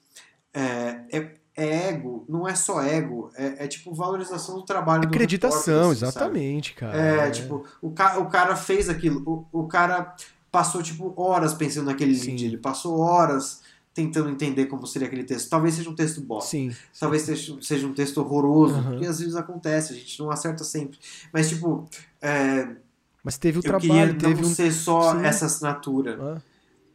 É, é, é ego, não é só ego, é, é tipo valorização do trabalho Acreditação, do repórter, exatamente, sabe? cara. É, é, tipo, o, ca o cara fez aquilo, o, o cara passou, tipo, horas pensando naquele Sim. lead, ele passou horas tentando entender como seria aquele texto. Talvez seja um texto bosta. Sim. Talvez seja um texto horroroso, uhum. porque às vezes acontece, a gente não acerta sempre. Mas, tipo, é, Mas teve o eu trabalho, queria teve não um... ser só Sim. essa assinatura. Ah.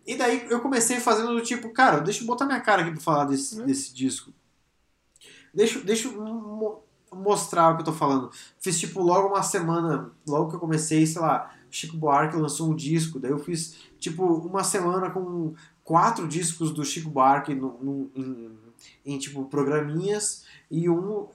E daí eu comecei fazendo do tipo, cara, deixa eu botar minha cara aqui pra falar desse, Uhum. desse disco. Deixa, deixa eu mo- mostrar o que eu tô falando. Fiz, tipo, logo uma semana, logo que eu comecei, sei lá, Chico Buarque lançou um disco, daí eu fiz, tipo, uma semana com quatro discos do Chico Buarque no, no- em, em, tipo, programinhas, e um,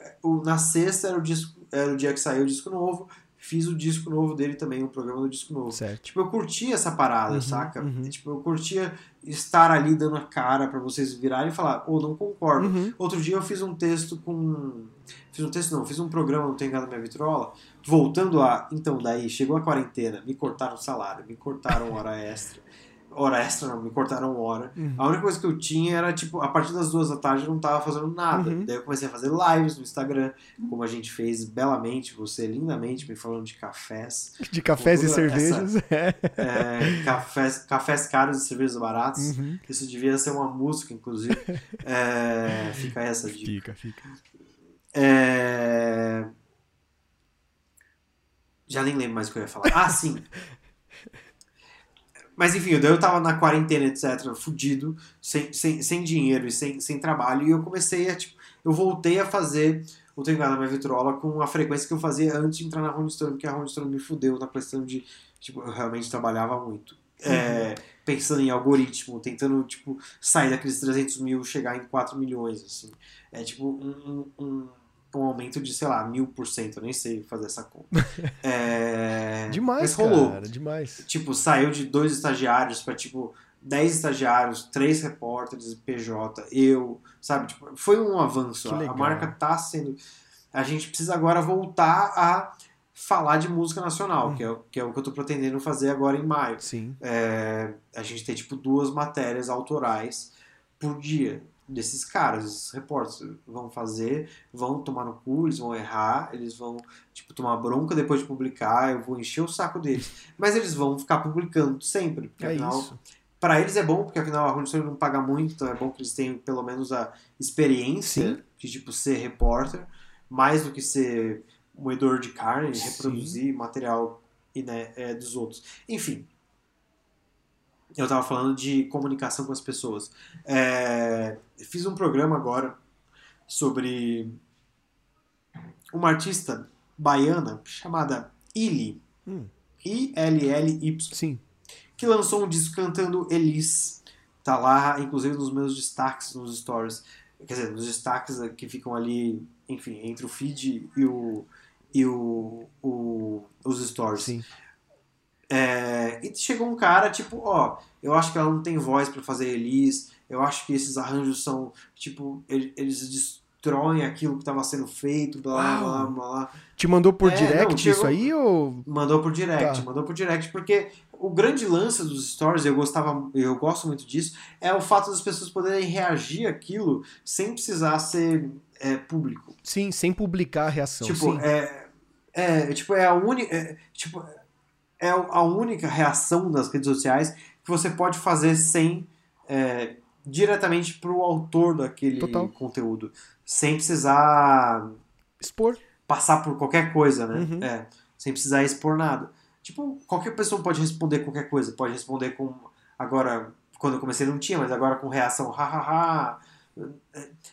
na sexta era o, disco, era o dia que saiu o disco novo, fiz o disco novo dele também, o programa do disco novo. Certo. Tipo, eu curtia essa parada, Uhum, saca? uhum. Tipo, eu curtia estar ali dando a cara pra vocês virarem e falar, ô, não concordo. Uhum. Outro dia eu fiz um texto com. Fiz um texto, não, fiz um programa no Tem Gado Minha Vitrola, voltando a. Então, daí, chegou a quarentena, me cortaram o salário, me cortaram hora [laughs] extra. Hora extra não, me cortaram hora. Uhum. A única coisa que eu tinha era, tipo, a partir das duas da tarde eu não tava fazendo nada. Uhum. Daí eu comecei a fazer lives no Instagram, como a gente fez belamente, você lindamente me falando de cafés. De cafés e cervejas. [laughs] É. É, cafés, cafés caros e cervejas baratas. Uhum. Isso devia ser uma música, inclusive. [laughs] É, fica essa dica. Fica, fica. É... Já nem lembro mais o que eu ia falar. Ah, sim. [laughs] Mas enfim, daí eu tava na quarentena, etc., fudido, sem, sem, sem dinheiro e sem, sem trabalho, e eu comecei a, tipo, eu voltei a fazer o na minha vitrola com a frequência que eu fazia antes de entrar na Rolling Stone, porque a Rolling Stone me fudeu na questão de, tipo, eu realmente trabalhava muito. É, pensando em algoritmo, tentando, tipo, sair daqueles 300 mil, chegar em 4 milhões, assim. É, tipo, um, um, um, um aumento de, sei lá, mil por cento, eu nem sei fazer essa conta. [laughs] É, Demais, mas rolou. cara. Demais. Tipo, saiu de dois estagiários pra, tipo, 10 estagiários, três repórteres, PJ, eu, sabe? Tipo, foi um avanço. A- marca tá sendo. A gente precisa agora voltar a falar de música nacional, Uhum. que, é, o- que é o que eu tô pretendendo fazer agora em maio. Sim. É, a gente tem, tipo, duas matérias autorais por dia desses caras, esses repórteres vão fazer, vão tomar no cu, eles vão errar, eles vão, tipo, tomar bronca depois de publicar, eu vou encher o saco deles. Mas eles vão ficar publicando sempre, porque É afinal, isso. Pra eles é bom, porque afinal a Rolling não paga muito, então é bom que eles tenham pelo menos a experiência Sim. de, tipo, ser repórter, mais do que ser moedor de carne, Sim. reproduzir material né, é, dos outros. Enfim, eu tava falando de comunicação com as pessoas. É, fiz um programa agora sobre uma artista baiana chamada Ili, Hum. I-L-L-Y, Sim. que lançou um disco cantando Elis. Tá lá, inclusive, nos meus destaques nos stories. Quer dizer, nos destaques que ficam ali, enfim, entre o feed e o, e o, o- os stories. Sim. É, e chegou um cara, tipo, ó, eu acho que ela não tem voz pra fazer Elis, eu acho que esses arranjos são, tipo, ele- eles destroem aquilo que tava sendo feito, blá, blá, Uau. blá, blá. Te mandou por É, direct não, chegou- isso aí ou. Mandou por direct, Tá. mandou por direct, porque o grande lance dos stories, eu gostava, eu gosto muito disso, é o fato das pessoas poderem reagir àquilo sem precisar ser é, público. Sim, sem publicar a reação. tipo, sim. é, é, tipo, é a única, é, tipo, é a única reação das redes sociais que você pode fazer sem é, diretamente pro autor daquele Total. conteúdo, sem precisar Expor. passar por qualquer coisa, né? Uhum. É, sem precisar expor nada. Tipo, qualquer pessoa pode responder qualquer coisa. Pode responder com. Agora, quando eu comecei não tinha, mas agora com reação hahaha.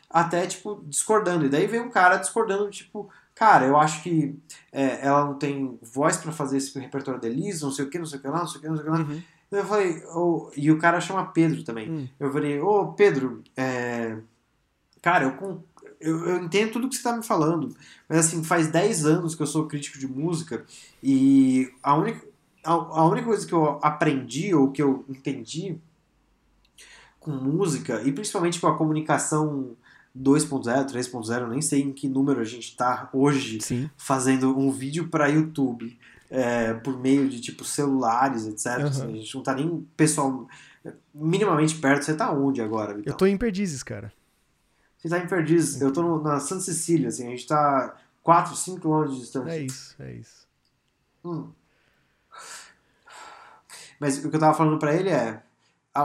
Até, tipo, discordando. E daí vem um cara discordando, tipo, cara, eu acho que é, ela não tem voz pra fazer esse repertório da Elis, não sei o que, não sei o que lá, não sei o que, não sei o que lá. Uhum. Daí eu falei, ô, e o cara chama Pedro também. Hum. Eu falei, ô Pedro, é, cara, eu, com- eu, eu entendo tudo que você tá me falando, mas assim, faz 10 anos que eu sou crítico de música e a única, a, a única coisa que eu aprendi ou que eu entendi com música e principalmente com a comunicação 2.0, 3.0, eu nem sei em que número a gente tá hoje Sim. fazendo um vídeo para YouTube é, por meio de tipo celulares, etc. Aham. Assim, a gente não tá nem pessoal minimamente perto. Você tá onde agora, Vitão? Eu tô em Perdizes, cara. Você tá em Perdizes. Eu tô no- na Santa Cecília, assim, a gente tá 4, 5 quilômetros de distância. É isso, é isso. Hum. Mas o que eu tava falando pra ele é.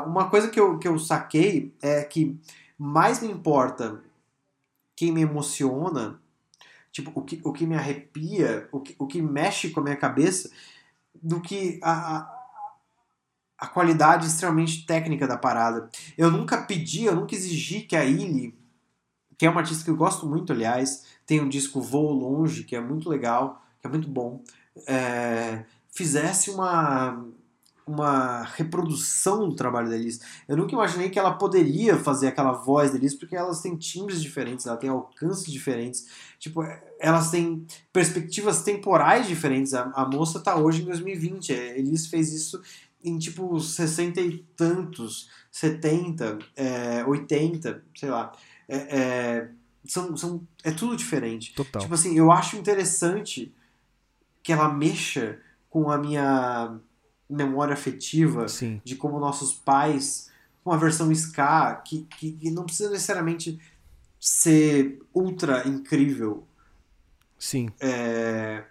Uma coisa que eu, que eu saquei é que mais me importa quem me emociona, tipo, o que, o que me arrepia, o que, o que mexe com a minha cabeça, do que a, a, a qualidade extremamente técnica da parada. Eu nunca pedi, eu nunca exigi que a Illy, que é uma artista que eu gosto muito, aliás, tem um disco Voo Longe, que é muito legal, que é muito bom é, fizesse uma, uma reprodução do trabalho da Elis. Eu nunca imaginei que ela poderia fazer aquela voz da Elis, porque elas têm timbres diferentes, ela tem alcances diferentes, tipo, elas têm perspectivas temporais diferentes. A, a moça tá hoje em 2020, a Elis fez isso em tipo 60 e tantos, 70, é, 80, sei lá. É, é, são, são, é tudo diferente. Total. Tipo assim, eu acho interessante que ela mexa com a minha memória afetiva Sim. de como nossos pais, com a versão ska, que, que, que não precisa necessariamente ser ultra incrível. Sim. É,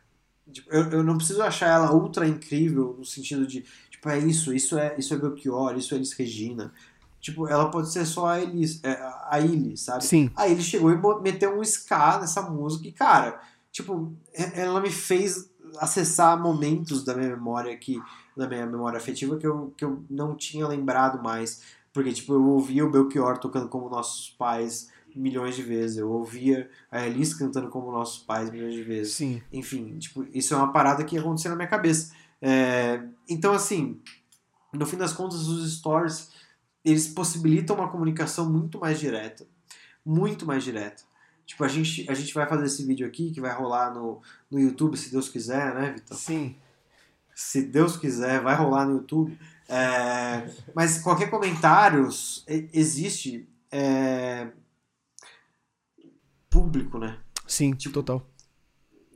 tipo, eu, eu não preciso achar ela ultra incrível no sentido de, tipo, é isso, isso é, isso é Belchior, isso é Elis Regina. Tipo, ela pode ser só a Elis, é, a Illy, sabe? Sim. Aí ele chegou e meteu um ska nessa música e, cara, tipo, ela me fez acessar momentos da minha memória que da minha memória afetiva que eu, que eu não tinha lembrado mais. Porque, tipo, eu ouvia o Belchior tocando como nossos pais milhões de vezes. Eu ouvia a Elis cantando como nossos pais milhões de vezes. Sim. Enfim, tipo, isso é uma parada que aconteceu na minha cabeça. É, então, assim, no fim das contas, os stories, eles possibilitam uma comunicação muito mais direta. Muito mais direta. Tipo, a gente, a gente vai fazer esse vídeo aqui, que vai rolar no, no YouTube, se Deus quiser, né, Vitor? Sim. Se Deus quiser, vai rolar no YouTube. É, mas qualquer comentário e- existe é, público, né? Sim, Tipo, total.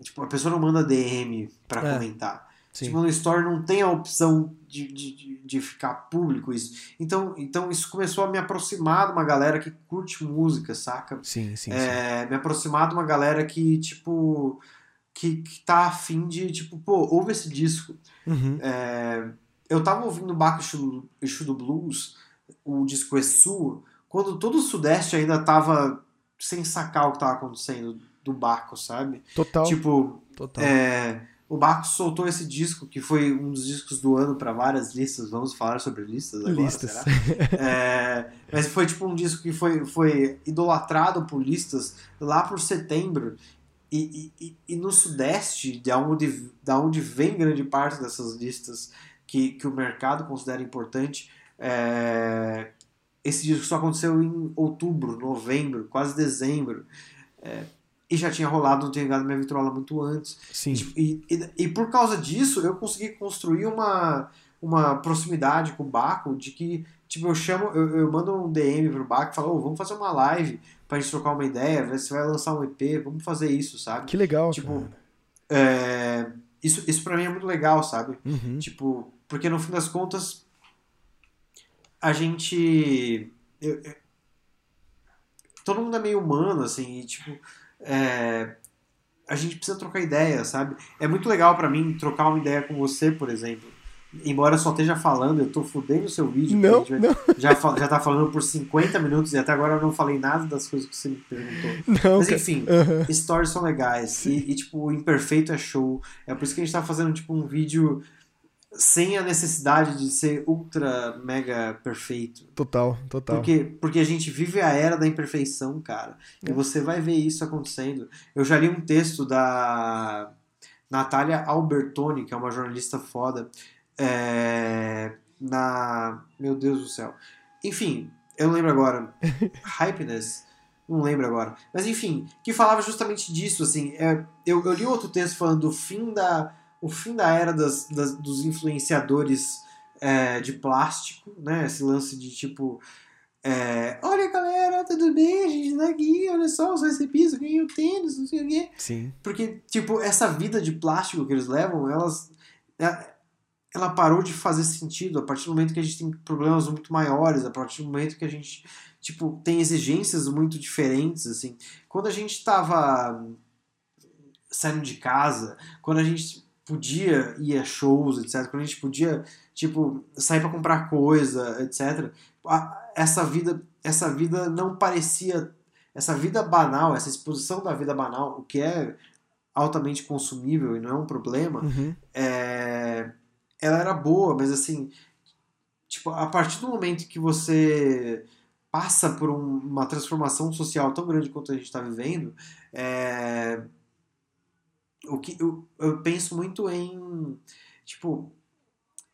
Tipo, a pessoa não manda DM pra É. comentar. Sim. Tipo, no Story não tem a opção de, de, de- ficar público isso. Então, então isso começou a me aproximar de uma galera que curte música, saca? Sim, sim, sim. É, me aproximar de uma galera que, tipo, que, que tá afim de, tipo, pô, ouve esse disco. Uhum. É, eu tava ouvindo o Baco Exu, Exu do Blues, o disco Exu, quando todo o Sudeste ainda tava sem sacar o que tava acontecendo do Baco, sabe? Total. Tipo, total. é, o Baco soltou esse disco, que foi um dos discos do ano para várias listas. Vamos falar sobre listas agora, Listas. será? É, mas foi tipo um disco que foi, foi idolatrado por listas lá por setembro. E, e, e- no Sudeste, da onde, da onde vem grande parte dessas listas que, que o mercado considera importante, é, esse disco só aconteceu em outubro, novembro, quase dezembro. É, e já tinha rolado no Tenho Ligado Minha Vitrola muito antes. Sim. E, e, e por causa disso, eu consegui construir uma, uma proximidade com o Baco de que, tipo, eu chamo, eu, eu mando um DM pro Baco e falo, "Ô, vamos fazer uma live pra gente trocar uma ideia, ver se vai lançar um EP, vamos fazer isso, sabe? Que legal. Tipo. É, isso, isso pra mim é muito legal, sabe? Uhum. Tipo, porque no fim das contas, a gente. eu- eu- todo mundo é meio humano, assim, e tipo. é, a gente precisa trocar ideia, sabe? É muito legal pra mim trocar uma ideia com você, por exemplo. Embora eu só esteja falando, eu tô fudendo o seu vídeo. Não, vai- não, já, já tá falando por 50 minutos e até agora eu não falei nada das coisas que você me perguntou. não. Mas enfim, Aham. stories são legais. E, e, tipo, o imperfeito é show. É por isso que a gente tá fazendo, tipo, um vídeo sem a necessidade de ser ultra mega perfeito. Total, total. Porque, porque a gente vive a era da imperfeição, cara. E É. você vai ver isso acontecendo. Eu já li um texto da Natália Albertoni, que é uma jornalista foda, é, na. Meu Deus do céu. Enfim, eu não lembro agora. [laughs] Hypeness. Não lembro agora. Mas enfim, que falava justamente disso, assim. é, eu, eu li outro texto falando do fim da, o fim da era das, das- dos influenciadores é, de plástico, né? Esse lance de tipo. é, olha galera, tudo bem? A gente tá aqui, olha só, os recipes, eu ganhei o tênis, não sei o quê. Sim. Porque, tipo, essa vida de plástico que eles levam, elas. Ela parou de fazer sentido a partir do momento que a gente tem problemas muito maiores, a partir do momento que a gente, tipo, tem exigências muito diferentes, assim. Quando a gente tava saindo de casa, quando a gente podia ir a shows, etc., quando a gente podia, tipo, sair para comprar coisa, etc., essa vida, essa vida não parecia essa vida banal, essa exposição da vida banal, o que é altamente consumível e não é um problema, Uhum. é, ela era boa, mas assim, tipo, a partir do momento que você passa por um- uma transformação social tão grande quanto a gente está vivendo, é, o que eu, eu penso muito em, tipo,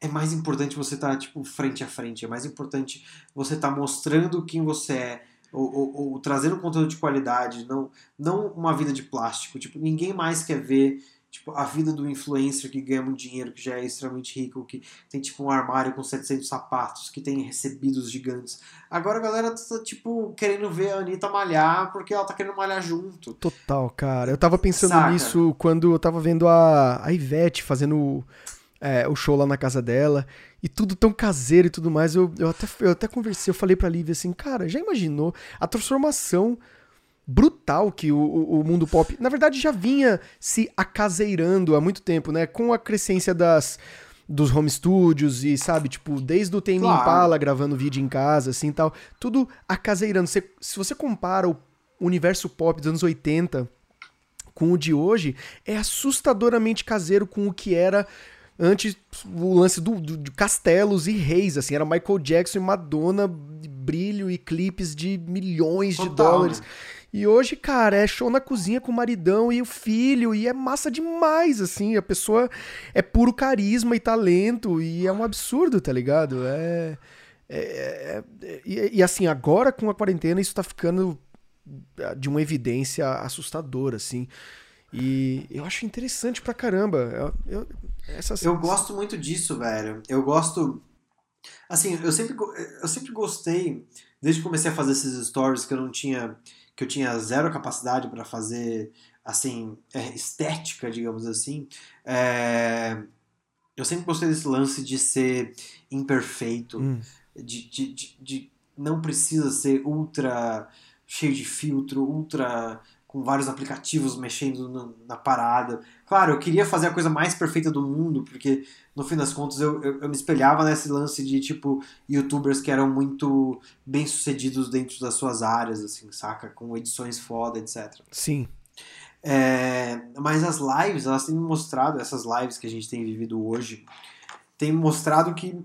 é mais importante você estar, tá, tipo, frente a frente. É mais importante você estar tá mostrando quem você é. Ou, ou, ou, trazendo conteúdo de qualidade, não, não uma vida de plástico. Tipo, ninguém mais quer ver tipo, a vida do influencer que ganha muito dinheiro, que já é extremamente rico, que tem tipo um armário com 700 sapatos, que tem recebidos gigantes. Agora a galera tá tipo querendo ver a Anitta malhar porque ela tá querendo malhar junto. Total, cara. Eu tava pensando Saca. nisso quando eu tava vendo a, a Ivete fazendo é, o show lá na casa dela, e tudo tão caseiro e tudo mais. Eu, eu, até, eu até conversei, eu falei pra Lívia assim, cara, já imaginou a transformação brutal que o, o, mundo pop, na verdade, já vinha se acaseirando há muito tempo, né? Com a crescência das dos home studios e, sabe, tipo, desde o Tame claro. Impala gravando vídeo em casa, assim, tal, tudo acaseirando. se você compara o universo pop dos anos 80 com o de hoje, é assustadoramente caseiro com o que era antes o lance do, do, de castelos e reis, assim, era Michael Jackson e Madonna, brilho e clipes de milhões Total. de dólares. E hoje, cara, é show na cozinha com o maridão e o filho, e é massa demais, assim. A pessoa é puro carisma e talento, e é um absurdo, tá ligado? É. é, é, e, e, assim, agora com a quarentena, isso tá ficando de uma evidência assustadora, assim. E eu acho interessante pra caramba. Eu, eu, essa... eu gosto muito disso, velho. Eu gosto. Assim, eu sempre, eu sempre gostei, desde que comecei a fazer esses stories que eu não tinha que eu tinha zero capacidade para fazer assim é, estética, digamos assim. É, eu sempre gostei desse lance de ser imperfeito, hum. de, de, de, de não precisa ser ultra cheio de filtro, ultra com vários aplicativos mexendo na parada. Claro, eu queria fazer a coisa mais perfeita do mundo, porque no fim das contas eu, eu, eu, me espelhava nesse lance de tipo youtubers que eram muito bem sucedidos dentro das suas áreas, assim, saca? Com edições foda, etc. Sim. É, mas as lives, elas têm mostrado, essas lives que a gente tem vivido hoje, têm mostrado que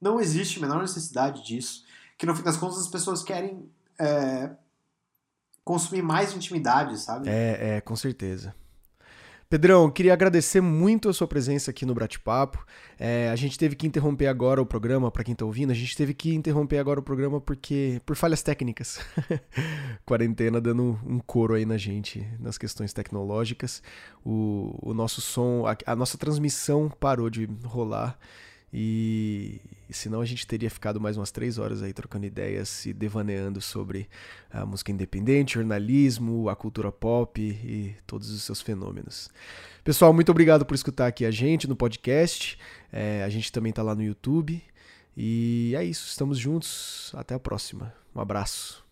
não existe a menor necessidade disso. Que no fim das contas as pessoas querem. É, consumir mais intimidade, sabe? É, é, com certeza. Pedrão, queria agradecer muito a sua presença aqui no Brate-Papo. É, a gente teve que interromper agora o programa, para quem tá ouvindo, a gente teve que interromper agora o programa porque por falhas técnicas. [laughs] Quarentena dando um coro aí na gente nas questões tecnológicas. O, o nosso som, a, a nossa transmissão parou de rolar. Senão a gente teria ficado mais umas três horas aí trocando ideias e devaneando sobre a música independente, jornalismo, a cultura pop e todos os seus fenômenos. Pessoal, muito obrigado por escutar aqui a gente no podcast. É, a gente também está lá no YouTube. E é isso, estamos juntos. Até a próxima. Um abraço.